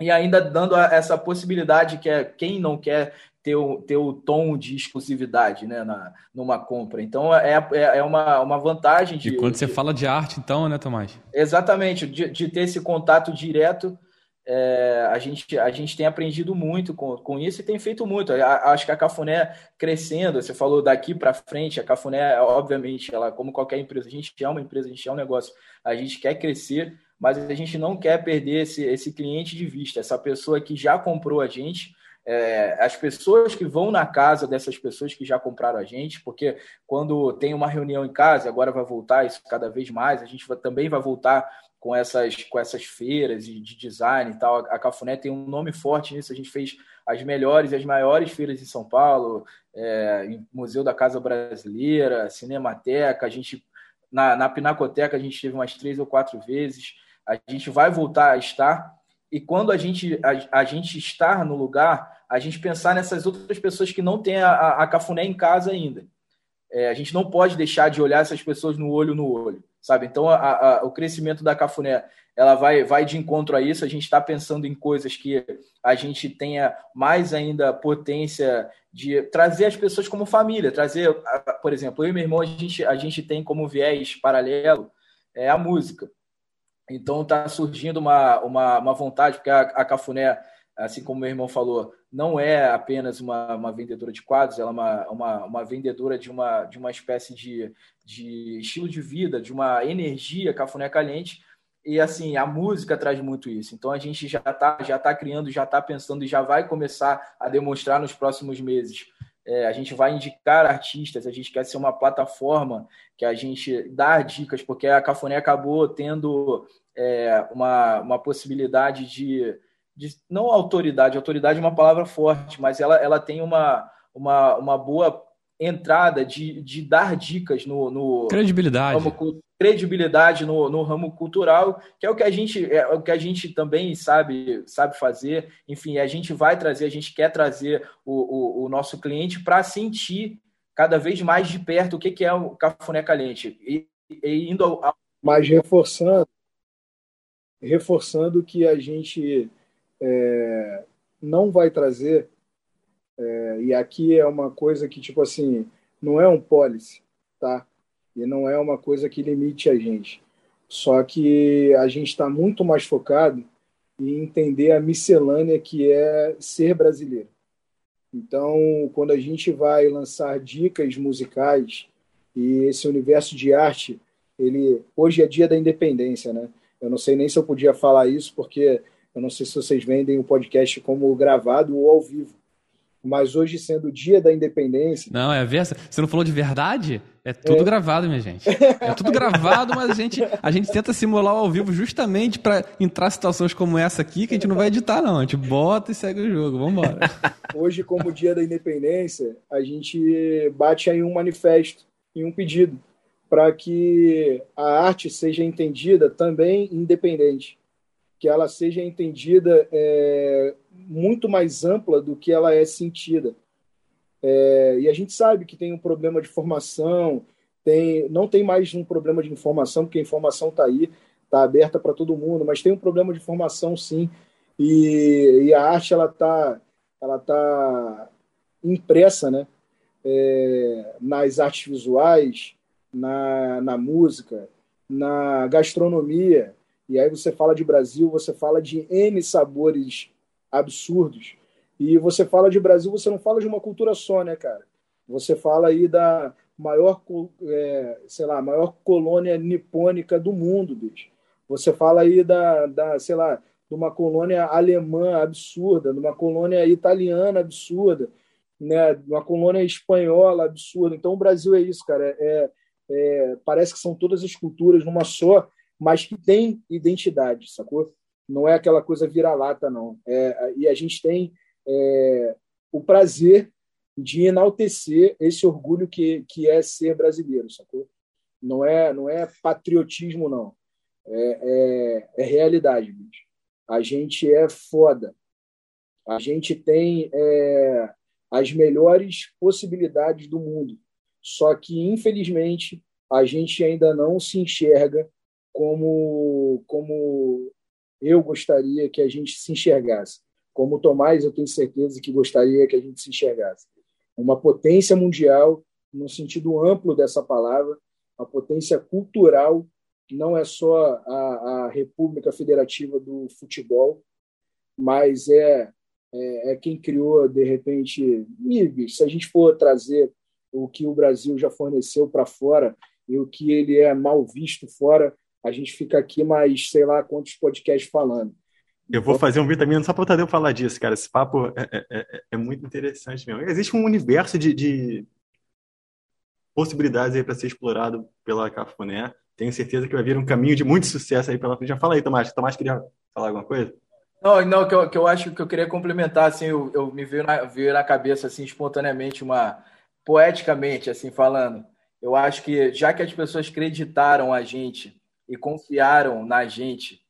Speaker 3: e ainda dando essa possibilidade que é quem não quer ter o, ter o tom de exclusividade né, na, numa compra. Então, é, é, é uma, uma vantagem de.
Speaker 2: E quando você de, fala de arte, então, né, Tomás?
Speaker 3: Exatamente, de, de ter esse contato direto. É, a, gente, a gente tem aprendido muito com, com isso e tem feito muito. acho que a Cafuné crescendo, você falou daqui para frente, a Cafuné, obviamente, ela, como qualquer empresa, a gente é uma empresa, a gente é um negócio, a gente quer crescer, mas a gente não quer perder esse, esse cliente de vista, essa pessoa que já comprou a gente, é, as pessoas que vão na casa dessas pessoas que já compraram a gente, porque quando tem uma reunião em casa, agora vai voltar isso cada vez mais, a gente vai, também vai voltar com essas, com essas feiras de, de design e tal. A Cafuné tem um nome forte nisso, a gente fez as melhores e as maiores feiras em São Paulo, é, Museu da Casa Brasileira, Cinemateca, a gente na, na Pinacoteca a gente teve umas três ou quatro vezes. A gente vai voltar a estar e quando a gente, a, a, gente estar no lugar, a gente pensar nessas outras pessoas que não têm a, a, cafuné em casa ainda. É, a gente não pode deixar de olhar essas pessoas no olho no olho, sabe? Então, a, o crescimento da cafuné, ela vai, vai de encontro a isso. A gente está pensando em coisas que a gente tenha mais ainda potência de trazer as pessoas como família, trazer, por exemplo, eu e meu irmão, a gente, a gente tem como viés paralelo é, a música. Então está surgindo uma, uma, uma, vontade, porque a, a Cafuné, assim como meu irmão falou, não é apenas uma, uma vendedora de quadros, ela é uma, uma, uma, vendedora de uma, de uma espécie de, de estilo de vida, de uma energia Cafuné Caliente. E assim, a música traz muito isso. Então a gente já está já tá criando, já está pensando e já vai começar a demonstrar nos próximos meses é, a gente vai indicar artistas, a gente quer ser uma plataforma que a gente dá dicas, porque a Cafuné acabou tendo é, uma, uma possibilidade de, de. Não autoridade, autoridade é uma palavra forte, mas ela, ela tem uma, uma, uma boa entrada de, de dar dicas no, no
Speaker 2: credibilidade
Speaker 3: ramo, credibilidade no, no ramo cultural que é o que a gente é o que a gente também sabe sabe fazer enfim a gente vai trazer a gente quer trazer o, o, o nosso cliente para sentir cada vez mais de perto o que, que é o cafuné caliente e, e indo ao...
Speaker 4: mas reforçando reforçando que a gente é, não vai trazer é, e aqui é uma coisa que, tipo assim, não é um policy, tá? E não é uma coisa que limite a gente. Só que a gente está muito mais focado em entender a miscelânea que é ser brasileiro. Então, quando a gente vai lançar dicas musicais e esse universo de arte, ele hoje é dia da independência, né? Eu não sei nem se eu podia falar isso porque eu não sei se vocês vendem o podcast como gravado ou ao vivo mas hoje sendo o dia da independência.
Speaker 2: Não, é a versa. Você não falou de verdade? É tudo é. gravado, minha gente. É tudo gravado, mas a gente, a gente tenta simular ao vivo justamente para entrar situações como essa aqui, que a gente não vai editar, não. A gente bota e segue o jogo. Vamos embora.
Speaker 4: Hoje, como dia da independência, a gente bate aí um manifesto e um pedido para que a arte seja entendida também independente, que ela seja entendida é, muito mais ampla do que ela é sentida. É, e a gente sabe que tem um problema de formação, tem, não tem mais um problema de informação, porque a informação está aí, está aberta para todo mundo, mas tem um problema de formação sim, e, e a arte ela está ela tá impressa né, é, nas artes visuais, na, na música, na gastronomia. E aí você fala de Brasil, você fala de N sabores absurdos. E você fala de Brasil, você não fala de uma cultura só, né, cara? Você fala aí da maior, é, sei lá, maior colônia nipônica do mundo, bicho. Você fala aí da, da, sei lá, de uma colônia alemã absurda, de uma colônia italiana absurda, né, de uma colônia espanhola absurda. Então o Brasil é isso, cara. É, é, parece que são todas as culturas numa só, mas que tem identidade, sacou? Não é aquela coisa vira-lata, não. É, e a gente tem é, o prazer de enaltecer esse orgulho que, que é ser brasileiro, sacou? Não é, não é patriotismo, não. É, é, é realidade, bicho. A gente é foda. A gente tem é, as melhores possibilidades do mundo. Só que, infelizmente, a gente ainda não se enxerga como, como eu gostaria que a gente se enxergasse. Como o Tomás, eu tenho certeza que gostaria que a gente se enxergasse. Uma potência mundial, no sentido amplo dessa palavra, uma potência cultural, não é só a, a República Federativa do Futebol, mas é, é, é quem criou, de repente, se a gente for trazer o que o Brasil já forneceu para fora e o que ele é mal visto fora, a gente fica aqui mais, sei lá, quantos podcasts falando.
Speaker 1: Eu vou fazer um vitamina só para o Tadeu falar disso, cara. Esse papo é, é, é, é muito interessante mesmo. Existe um universo de, de possibilidades aí para ser explorado pela Cafuné. Tenho certeza que vai vir um caminho de muito sucesso aí pela frente. Já fala aí, Tomás. Tomás queria falar alguma coisa?
Speaker 3: Não, não, que eu, que eu acho que eu queria complementar, assim, eu, eu me veio na, veio na cabeça, assim, espontaneamente, uma, poeticamente, assim, falando, eu acho que já que as pessoas acreditaram a gente e confiaram na gente,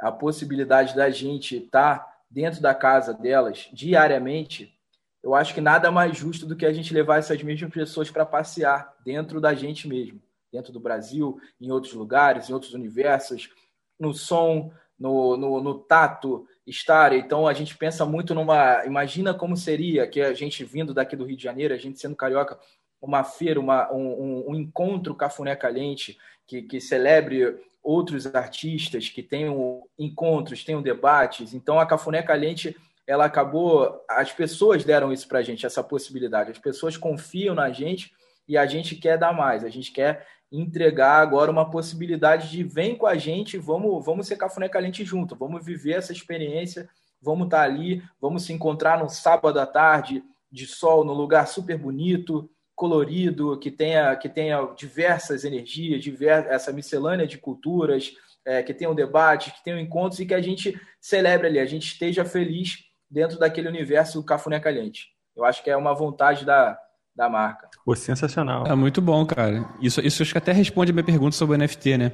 Speaker 3: a possibilidade da gente estar dentro da casa delas diariamente, eu acho que nada mais justo do que a gente levar essas mesmas pessoas para passear dentro da gente mesmo, dentro do Brasil, em outros lugares, em outros universos, no som, no, no, no tato, estar. Então a gente pensa muito numa. Imagina como seria que a gente vindo daqui do Rio de Janeiro, a gente sendo carioca, uma feira, uma, um, um encontro cafuné caliente que, que celebre outros artistas, que tenham encontros, tenham debates. Então a Cafuné Caliente ela acabou, as pessoas deram isso para a gente, essa possibilidade. As pessoas confiam na gente e a gente quer dar mais. A gente quer entregar agora uma possibilidade de vem com a gente, vamos, vamos ser Cafuné Caliente junto, vamos viver essa experiência, vamos estar tá ali, vamos se encontrar no sábado à tarde de sol, num lugar super bonito, colorido, que tenha, que tenha diversas energias, divers, essa miscelânea de culturas, é, que tenha um debate, que tenha um encontros e que a gente celebre ali, a gente esteja feliz dentro daquele universo do Cafuné Caliente. Eu acho que é uma vontade da, da marca.
Speaker 1: Pô, sensacional.
Speaker 2: É muito bom, cara. Isso, isso acho que até responde a minha pergunta sobre o NFT, né?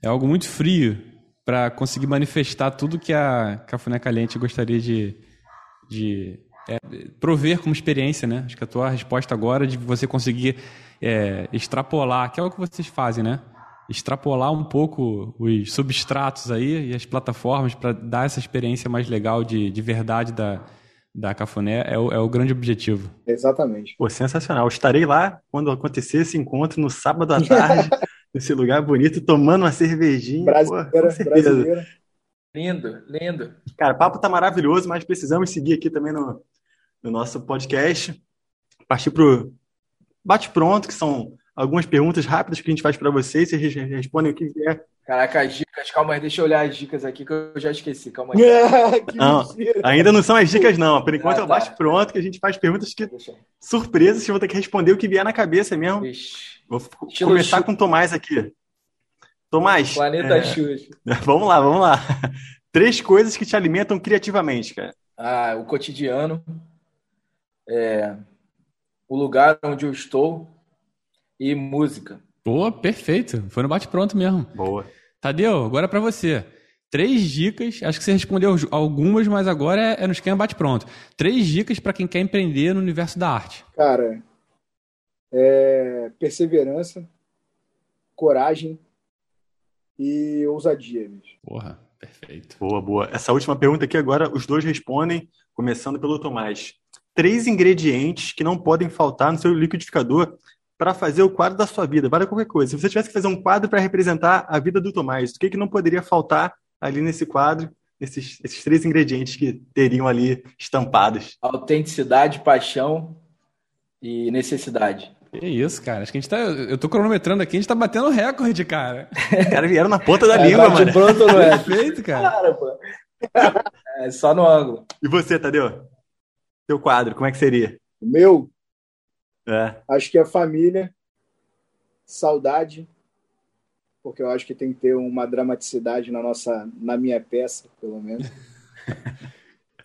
Speaker 2: É algo muito frio para conseguir manifestar tudo que a Cafuné Caliente gostaria de, de é, prover como experiência, né? Acho que a tua resposta agora de você conseguir é, extrapolar, que é o que vocês fazem, né? Extrapolar um pouco os substratos aí e as plataformas para dar essa experiência mais legal de, de verdade da, da Cafuné é o, é o grande objetivo.
Speaker 4: Exatamente.
Speaker 1: Pô, sensacional. Estarei lá quando acontecer esse encontro no sábado à tarde, nesse lugar bonito, tomando uma cervejinha.
Speaker 4: Brasileira, Pô, brasileira.
Speaker 3: Lindo, lindo.
Speaker 1: Cara, o papo tá maravilhoso, mas precisamos seguir aqui também no, no nosso podcast. Partir pro bate-pronto, que são algumas perguntas rápidas que a gente faz para vocês, vocês respondem o que vier.
Speaker 3: Caraca, as dicas, calma aí, deixa eu olhar as dicas aqui que eu já esqueci, calma aí.
Speaker 1: não, ainda não são as dicas, não. Por enquanto ah, é o tá. bate pronto, que a gente faz perguntas que. Surpresas, que eu vou ter que responder o que vier na cabeça mesmo. Ixi. Vou Estilo começar com o Tomás aqui. Tomás.
Speaker 3: Planeta é... Xuxa.
Speaker 1: Vamos lá, vamos lá. Três coisas que te alimentam criativamente, cara.
Speaker 3: Ah, o cotidiano, é... o lugar onde eu estou e música.
Speaker 2: Pô, perfeito. Foi no bate-pronto mesmo.
Speaker 1: Boa.
Speaker 2: Tadeu, agora para você. Três dicas, acho que você respondeu algumas, mas agora é, é no esquema bate-pronto. Três dicas para quem quer empreender no universo da arte.
Speaker 4: Cara, é perseverança, coragem e ousadia. Bicho.
Speaker 2: Porra, perfeito.
Speaker 1: Boa, boa. Essa última pergunta aqui agora, os dois respondem, começando pelo Tomás. Três ingredientes que não podem faltar no seu liquidificador para fazer o quadro da sua vida. Vale qualquer coisa. Se você tivesse que fazer um quadro para representar a vida do Tomás, o que, que não poderia faltar ali nesse quadro? Esses, esses três ingredientes que teriam ali estampados.
Speaker 3: Autenticidade, paixão e necessidade.
Speaker 2: Que isso, cara. Acho que a gente tá. Eu tô cronometrando aqui, a gente tá batendo recorde, cara.
Speaker 1: Os caras vieram na ponta da é, língua, mano.
Speaker 3: Pronto, não é?
Speaker 2: Perfeito, cara. Cara, pô.
Speaker 3: É só no ângulo.
Speaker 1: E você, Tadeu? Seu quadro, como é que seria?
Speaker 4: O meu?
Speaker 1: É.
Speaker 4: Acho que é família, saudade, porque eu acho que tem que ter uma dramaticidade na nossa, na minha peça, pelo menos.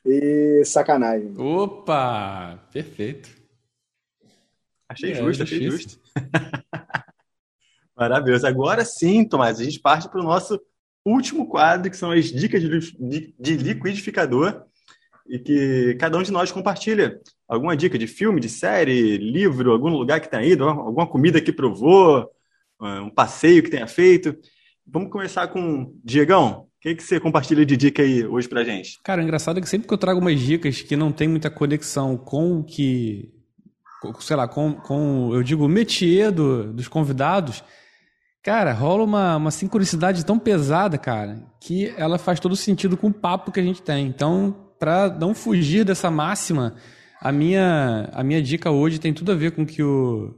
Speaker 4: e sacanagem.
Speaker 2: Opa! Perfeito.
Speaker 1: Achei é, justo, achei justo. Maravilhoso. Agora sim, Tomás, a gente parte para o nosso último quadro, que são as dicas de, liquidificador e que cada um de nós compartilha alguma dica de filme, de série, livro, algum lugar que tenha ido, alguma comida que provou, um passeio que tenha feito. Vamos começar com Diegão. O que, que você compartilha de dica aí hoje pra gente?
Speaker 2: Cara, o engraçado é que sempre que eu trago umas dicas que não tem muita conexão com o que, sei lá, com, com eu digo, o métier do, dos convidados, cara, rola uma, uma sincronicidade tão pesada, cara, que ela faz todo sentido com o papo que a gente tem. Então, para não fugir dessa máxima, a minha, a minha dica hoje tem tudo a ver com que o,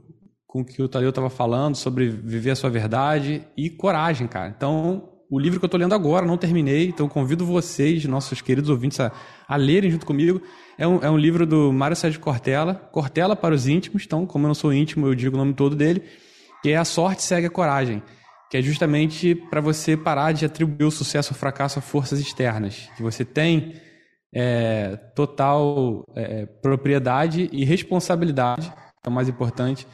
Speaker 2: com que o Tadeu estava falando sobre viver a sua verdade e coragem, cara. Então, o livro que eu estou lendo agora, não terminei, então convido vocês, nossos queridos ouvintes, a, a lerem junto comigo. É um, é um livro do Mário Sérgio Cortella, Cortella para os íntimos, então, como eu não sou íntimo, eu digo o nome todo dele, que é A Sorte Segue a Coragem, que é justamente para você parar de atribuir o sucesso ou fracasso a forças externas, que você tem é, total é, propriedade e responsabilidade, é o mais importante,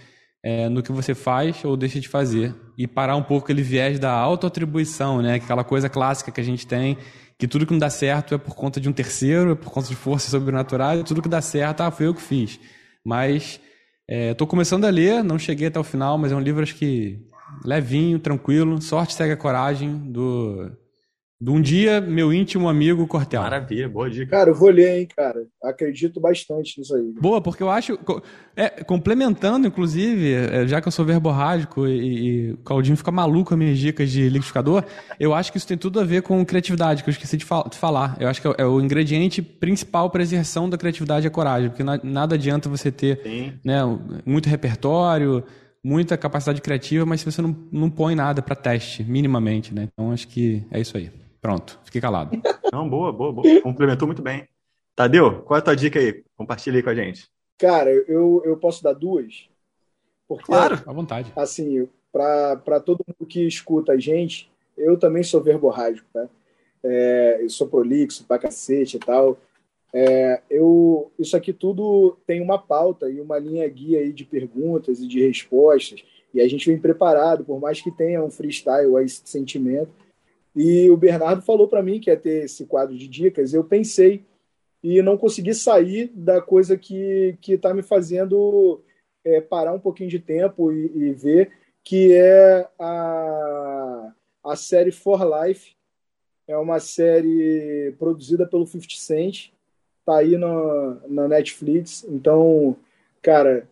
Speaker 2: é, no que você faz ou deixa de fazer. E parar um pouco aquele viés da autoatribuição, né? Aquela coisa clássica que a gente tem, que tudo que não dá certo é por conta de um terceiro, é por conta de forças sobrenaturais, tudo que dá certo, ah, foi eu que fiz. Mas estou é, começando a ler, não cheguei até o final, mas é um livro acho que levinho, tranquilo. Sorte segue a coragem do de um dia, meu íntimo amigo Cortel.
Speaker 1: Maravilha, boa dica.
Speaker 4: Cara, eu vou ler, hein, cara. Acredito bastante nisso aí.
Speaker 2: Boa, porque eu acho. É, complementando, inclusive, é, já que eu sou verborrágico e, e o Claudinho fica maluco com as minhas dicas de liquidificador, eu acho que isso tem tudo a ver com criatividade, que eu esqueci de, fal de falar. Eu acho que é, é o ingrediente principal para a exerção da criatividade e a coragem, porque na, nada adianta você ter né, muito repertório muita capacidade criativa, mas se você não, não põe nada para teste, minimamente, né? Então acho que é isso aí. Pronto, fiquei calado.
Speaker 1: Não, boa, boa, boa. Complementou muito bem. Tadeu, qual é a tua dica aí? Compartilha aí com a gente.
Speaker 4: Cara, eu, eu posso dar duas?
Speaker 2: Porque, claro, à vontade.
Speaker 4: Assim, para todo mundo que escuta a gente, eu também sou verborrágico, tá? É, eu sou prolixo pra cacete e tal. É, eu, isso aqui tudo tem uma pauta e uma linha guia aí de perguntas e de respostas, e a gente vem preparado, por mais que tenha um freestyle, esse sentimento, e o Bernardo falou para mim que ia ter esse quadro de dicas. Eu pensei e não consegui sair da coisa que está me fazendo é, parar um pouquinho de tempo e, e, ver, que é a, a série For Life. É uma série produzida pelo 50 Cent, tá aí na, na Netflix. Então, cara,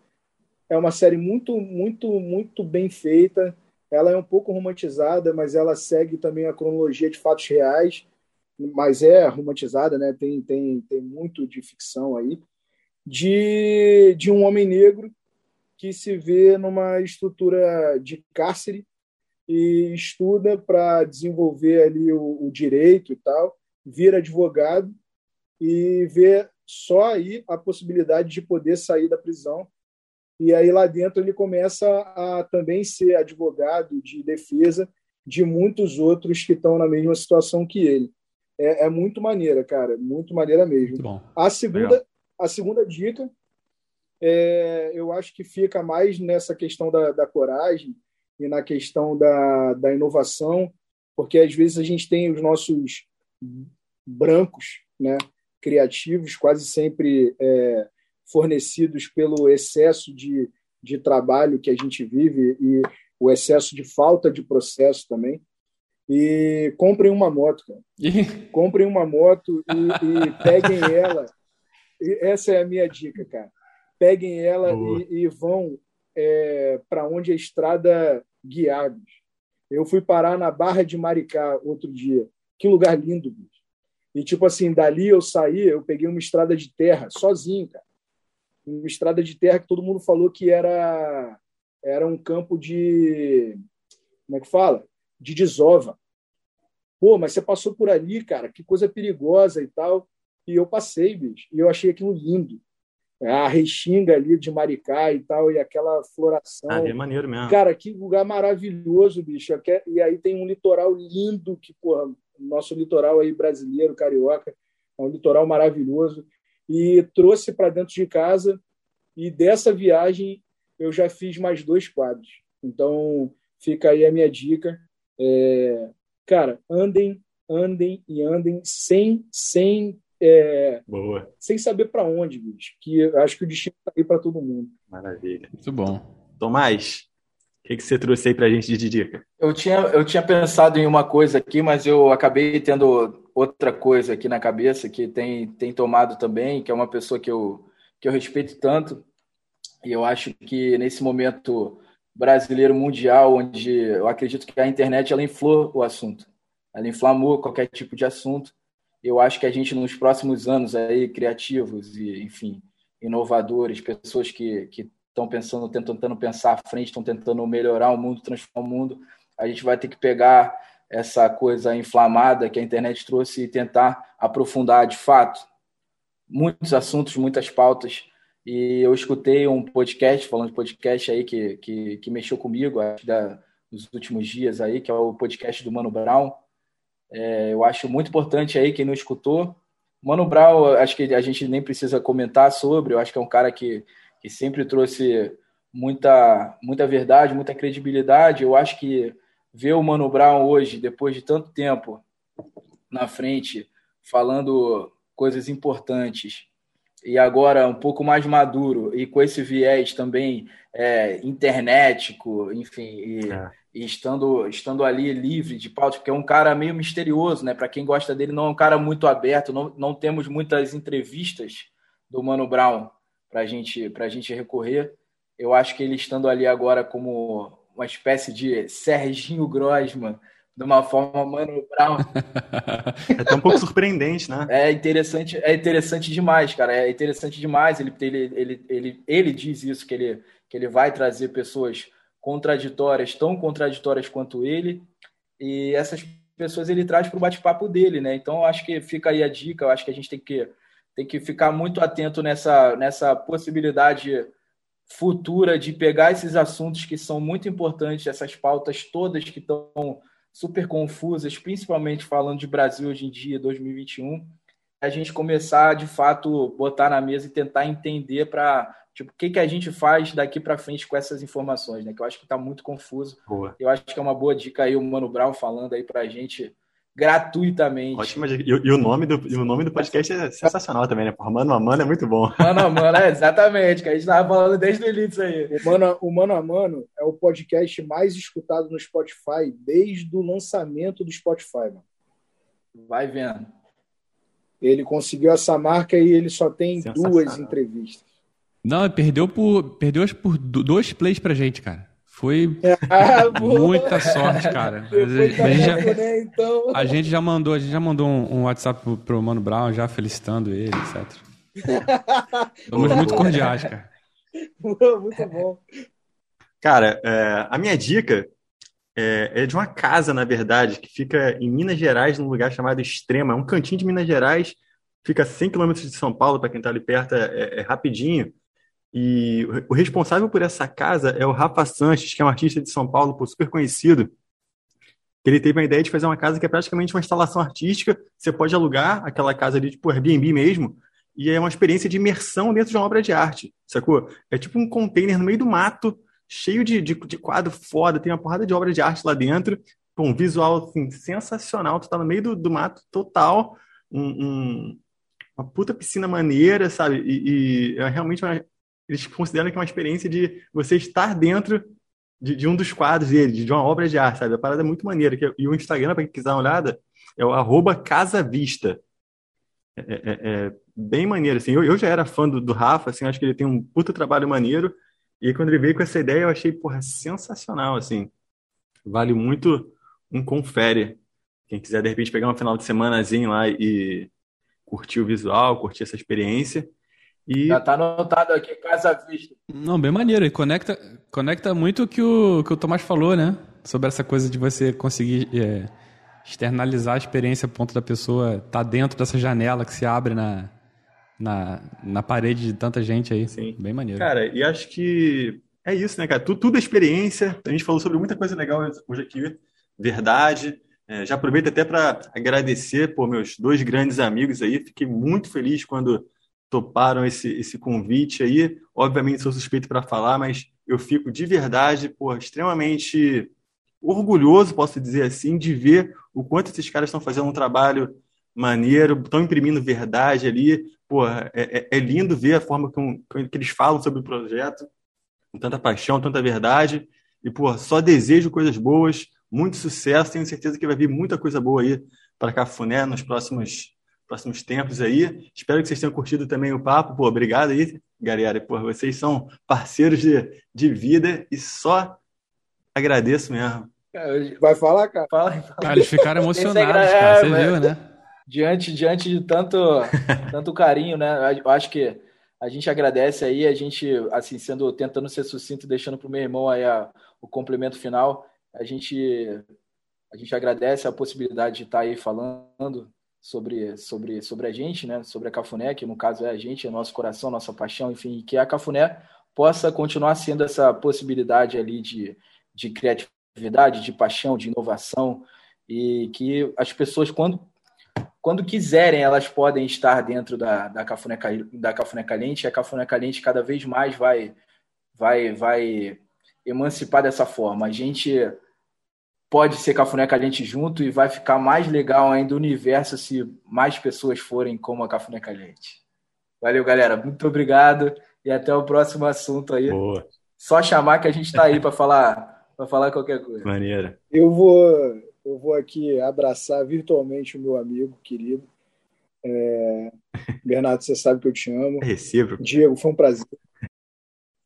Speaker 4: é uma série muito, muito, muito bem feita ela é um pouco romantizada, mas ela segue também a cronologia de fatos reais, mas é romantizada, né? Tem, tem, tem muito de ficção aí, de, de um homem negro que se vê numa estrutura de cárcere e estuda para desenvolver ali o, o direito e tal, vira advogado e vê só aí a possibilidade de poder sair da prisão e aí lá dentro ele começa a também ser advogado de defesa de muitos outros que estão na mesma situação que ele. É, é muito maneira, cara, muito maneira mesmo.
Speaker 2: Bom,
Speaker 4: a segunda, a segunda dica, é, eu acho que fica mais nessa questão da, da coragem, e na questão da, da inovação, porque às vezes a gente tem os nossos brancos né, criativos, quase sempre é, fornecidos pelo excesso de, de trabalho que a gente vive e o excesso de falta de processo também. E comprem uma moto, cara. comprem uma moto e, e peguem ela. E essa é a minha dica, cara. Peguem ela e, e, vão é, para onde a estrada guiados. Eu fui parar na Barra de Maricá outro dia. Que lugar lindo, bicho. E, tipo assim, dali eu saí, eu peguei uma estrada de terra, sozinho, cara. Uma estrada de terra que todo mundo falou que era, era um campo de. Como é que fala? De desova. Pô, mas você passou por ali, cara, que coisa perigosa e tal. E eu passei, bicho. E eu achei aquilo lindo. A Rexinga ali de Maricá e tal, e aquela floração. Ah,
Speaker 1: é maneiro mesmo.
Speaker 4: Cara, que lugar maravilhoso, bicho. E aí tem um litoral lindo que, porra, nosso litoral aí brasileiro, carioca, é um litoral maravilhoso. E trouxe para dentro de casa. E dessa viagem eu já fiz mais dois quadros. Então fica aí a minha dica. É, cara, andem, andem e andem sem, sem, é,
Speaker 1: Boa.
Speaker 4: sem saber para onde, bicho. Que acho que o destino está aí para todo mundo.
Speaker 1: Maravilha.
Speaker 2: Muito bom.
Speaker 1: Tomás, que, que você trouxe aí para a gente de dica?
Speaker 3: Eu tinha, eu tinha pensado em uma coisa aqui, mas eu acabei tendo outra coisa aqui na cabeça que tem, tem tomado também, que é uma pessoa que eu, que eu respeito tanto. E eu acho que nesse momento brasileiro mundial, onde eu acredito que a internet ela inflou o assunto, ela inflamou qualquer tipo de assunto. Eu acho que a gente nos próximos anos aí criativos e enfim inovadores, pessoas que, que estão pensando, tentando pensar à frente, estão tentando melhorar o mundo, transformar o mundo. A gente vai ter que pegar essa coisa inflamada que a internet trouxe e tentar aprofundar de fato muitos assuntos, muitas pautas. E eu escutei um podcast, falando de podcast aí que, que, que mexeu comigo, acho, da, nos últimos dias aí, que é o podcast do Mano Brown. É, eu acho muito importante aí quem não escutou. Mano Brown, acho que a gente nem precisa comentar sobre, eu acho que é um cara que que sempre trouxe muita, muita verdade, muita credibilidade. Eu acho que ver o Mano Brown hoje, depois de tanto tempo na frente, falando coisas importantes, e agora um pouco mais maduro e com esse viés também é, internetico, enfim, e, é. e, estando, estando ali livre de pauta, porque é um cara meio misterioso, né? Para quem gosta dele, não é um cara muito aberto, não, não temos muitas entrevistas do Mano Brown para gente, a gente recorrer. Eu acho que ele estando ali agora como uma espécie de Serginho Grosman, de uma forma Mano Brown.
Speaker 1: é até um pouco surpreendente, né?
Speaker 3: É interessante, é interessante demais, cara. É interessante demais. Ele, ele, ele, ele, ele diz isso, que ele, que ele vai trazer pessoas contraditórias, tão contraditórias quanto ele, e essas pessoas ele traz para o bate-papo dele, né? Então, eu acho que fica aí a dica, eu acho que a gente tem que tem que ficar muito atento nessa, nessa possibilidade futura de pegar esses assuntos que são muito importantes, essas pautas todas que estão super confusas, principalmente falando de Brasil hoje em dia, 2021, a gente começar de fato botar na mesa e tentar entender para tipo o que que a gente faz daqui para frente com essas informações, né? Que eu acho que está muito confuso.
Speaker 1: Boa.
Speaker 3: Eu acho que é uma boa dica aí o Mano Brown falando aí para a gente gratuitamente.
Speaker 1: Ótimo, e, e, o nome do, e o nome do podcast é sensacional também, né? Porra, Mano a Mano é muito bom.
Speaker 3: Mano a Mano, é, exatamente, que a gente estava falando desde o início aí.
Speaker 4: O Mano, o Mano a Mano é o podcast mais escutado no Spotify desde o lançamento do Spotify, mano.
Speaker 3: Vai vendo.
Speaker 4: Ele conseguiu essa marca e ele só tem duas entrevistas.
Speaker 2: Não, perdeu por perdeu por dois plays pra gente, cara. Foi ah, muita sorte, cara. A gente, já, né, então. a gente, já, mandou, a gente já mandou um, um WhatsApp pro, pro Mano Brown, já felicitando ele, etc. Somos muito cordiais, cara.
Speaker 4: Muito bom.
Speaker 1: Cara, é, a minha dica é, é, de uma casa, na verdade, que fica em Minas Gerais, num lugar chamado Extrema. É um cantinho de Minas Gerais, fica a 100 quilômetros de São Paulo, para quem está ali perto, é, é, é rapidinho. E o responsável por essa casa é o Rafa Sanches, que é um artista de São Paulo, super conhecido. Ele teve a ideia de fazer uma casa que é praticamente uma instalação artística. Você pode alugar aquela casa ali, tipo Airbnb mesmo, e é uma experiência de imersão dentro de uma obra de arte, sacou? É tipo um container no meio do mato, cheio de, de, de quadro foda, tem uma porrada de obra de arte lá dentro, com um visual assim, sensacional. Tu tá no meio do, do mato total, um, um, uma puta piscina maneira, sabe? E, e é realmente uma, eles consideram que é uma experiência de você estar dentro de, de, um dos quadros dele, de uma obra de arte, sabe? A parada é muito maneira. Que, e o Instagram, para quem quiser uma olhada, é o arroba Casa Vista. É, é, é, bem maneiro, assim. Eu, eu já era fã do, do, Rafa, assim, acho que ele tem um puta trabalho maneiro. E quando ele veio com essa ideia, eu achei, porra, sensacional, assim. Vale muito um confere. Quem quiser, de repente, pegar um final de semanazinho lá e curtir o visual, curtir essa experiência.
Speaker 3: E... Já tá anotado aqui, Casa Vista.
Speaker 2: Não, bem maneiro. E conecta, conecta muito o que o que o Tomás falou, né? Sobre essa coisa de você conseguir é, externalizar a experiência a ponto da pessoa estar tá dentro dessa janela que se abre na, na, na parede de tanta gente aí. Sim. Bem maneiro.
Speaker 1: Cara, e acho que é isso, né, cara? Tudo, tudo é experiência. A gente falou sobre muita coisa legal hoje aqui. Verdade. É, já aproveito até para agradecer por meus dois grandes amigos aí. Fiquei muito feliz quando toparam esse, esse convite aí. Obviamente sou suspeito para falar, mas eu fico de verdade, pô, extremamente orgulhoso, posso dizer assim, de ver o quanto esses caras estão fazendo um trabalho maneiro, estão imprimindo verdade ali. Pô, é, é, é lindo ver a forma que, que, eles falam sobre o projeto, com tanta paixão, tanta verdade. E, pô, só desejo coisas boas, muito sucesso. Tenho certeza que vai vir muita coisa boa aí para Cafuné nos próximos próximos tempos aí. Espero que vocês tenham curtido também o papo. Pô, obrigado aí, galera. Pô, vocês são parceiros de, de vida e só agradeço mesmo.
Speaker 4: Vai falar, cara?
Speaker 2: Fala, fala. Ah, eles ficaram emocionados, cara. Você viu, né?
Speaker 3: Diante, diante de tanto, tanto carinho, né? Eu acho que a gente agradece aí, a gente, assim, sendo, tentando ser sucinto, deixando para o meu irmão aí a, o complemento final. A gente, a gente agradece a possibilidade de estar aí falando sobre, sobre, sobre a gente, né? sobre a Cafuné, que no caso é a gente, é nosso coração, nossa paixão, enfim, que a Cafuné possa continuar sendo essa possibilidade ali de, de criatividade, de paixão, de inovação, e que as pessoas, quando, quando quiserem, elas podem estar dentro da, da, Cafuné, da Cafuné Caliente, a Cafuné Caliente cada vez mais vai, vai, vai emancipar dessa forma. A gente pode ser Cafuné Caliente junto e vai ficar mais legal ainda o universo se mais pessoas forem como a Cafuné Caliente. Valeu, galera. Muito obrigado e até o próximo assunto aí. Boa. Só chamar que a gente está aí para falar, para falar qualquer coisa.
Speaker 1: Maneira.
Speaker 4: Eu vou, eu vou aqui abraçar virtualmente o meu amigo querido. É... Bernardo, você sabe que eu te amo.
Speaker 1: É recíproco.
Speaker 4: Diego, foi um prazer.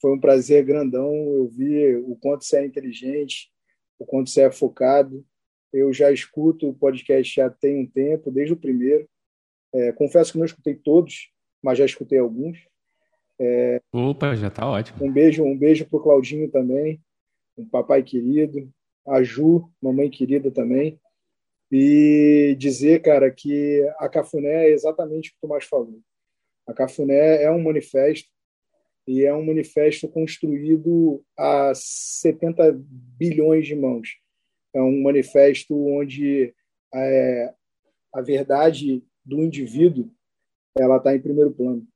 Speaker 4: Foi um prazer grandão. Eu vi o quanto você é inteligente, o quanto você é focado. Eu já escuto o podcast já tem um tempo, desde o primeiro. É, confesso que não escutei todos, mas já escutei alguns.
Speaker 2: É, Opa, já está ótimo.
Speaker 4: Um beijo, um beijo pro Claudinho também, um papai querido, a Ju, mamãe querida também. E dizer, cara, que a Cafuné é exatamente o que o Tomás falou. A Cafuné é um manifesto e é um manifesto construído a 70 bilhões de mãos. É um manifesto onde é, a verdade do indivíduo ela está em primeiro plano.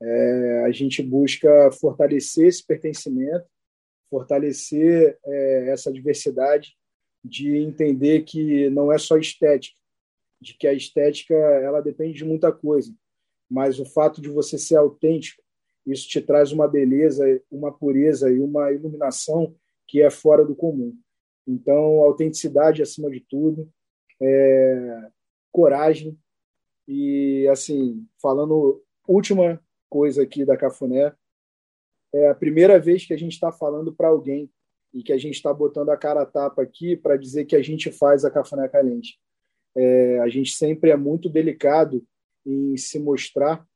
Speaker 4: É, a gente busca fortalecer esse pertencimento, fortalecer é, essa diversidade, de entender que não é só estética, de que a estética ela depende de muita coisa, mas o fato de você ser autêntico isso te traz uma beleza, uma pureza e uma iluminação que é fora do comum. Então, autenticidade acima de tudo, é, coragem e, assim, falando última coisa aqui da Cafuné, é a primeira vez que a gente está falando para alguém e que a gente está botando a cara a tapa aqui para dizer que a gente faz a Cafuné Caliente. É, a gente sempre é muito delicado em se mostrar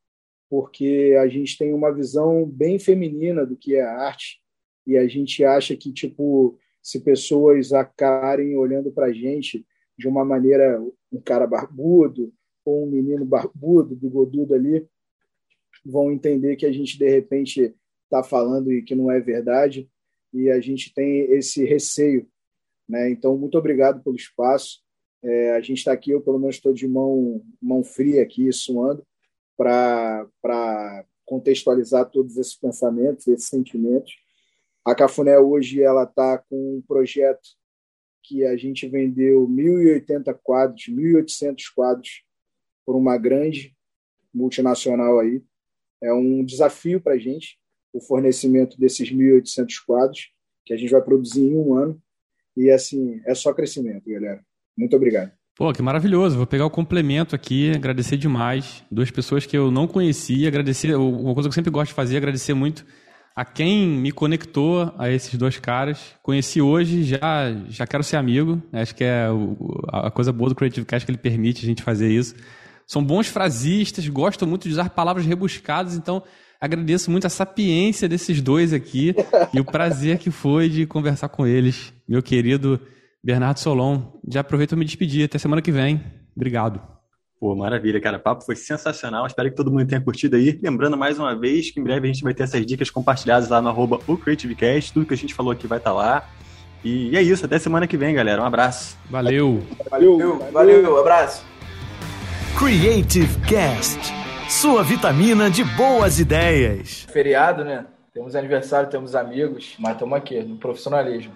Speaker 4: porque a gente tem uma visão bem feminina do que é arte e a gente acha que tipo se pessoas acabarem olhando para a gente de uma maneira um cara barbudo ou um menino barbudo bigodudo ali vão entender que a gente de repente está falando e que não é verdade e a gente tem esse receio né? Então muito obrigado pelo espaço. É, a gente está aqui eu pelo menos estou de mão mão fria aqui suando para contextualizar todos esses pensamentos, esses sentimentos. A Cafuné hoje ela está com um projeto que a gente vendeu 1.080 quadros, 1.800 quadros por uma grande multinacional aí. É um desafio para a gente o fornecimento desses 1.800 quadros que a gente vai produzir em um ano. E assim, é só crescimento, galera. Muito obrigado.
Speaker 2: Pô, que maravilhoso. Vou pegar o complemento aqui, agradecer demais. Duas pessoas que eu não conhecia, agradecer. Uma coisa que eu sempre gosto de fazer, é agradecer muito a quem me conectou a esses dois caras. Conheci hoje, já, já quero ser amigo. Acho que é a coisa boa do Creative Cast que ele permite a gente fazer isso. São bons frasistas, gostam muito de usar palavras rebuscadas, então agradeço muito a sapiência desses dois aqui e o prazer que foi de conversar com eles. Meu querido Bernardo Solon. Já aproveito para me despedir. Até semana que vem. Obrigado.
Speaker 1: Pô, maravilha, cara. O papo foi sensacional. Espero que todo mundo tenha curtido aí. Lembrando mais uma vez que em breve a gente vai ter essas dicas compartilhadas lá no arroba o CreativeCast. Tudo que a gente falou aqui vai estar tá lá. E é isso. Até semana que vem, galera. Um abraço.
Speaker 2: Valeu.
Speaker 3: Valeu. Valeu. Valeu. Abraço.
Speaker 6: Creative Cast. Sua vitamina de boas ideias.
Speaker 3: Feriado, né? Temos aniversário, temos amigos, mas estamos aqui no profissionalismo.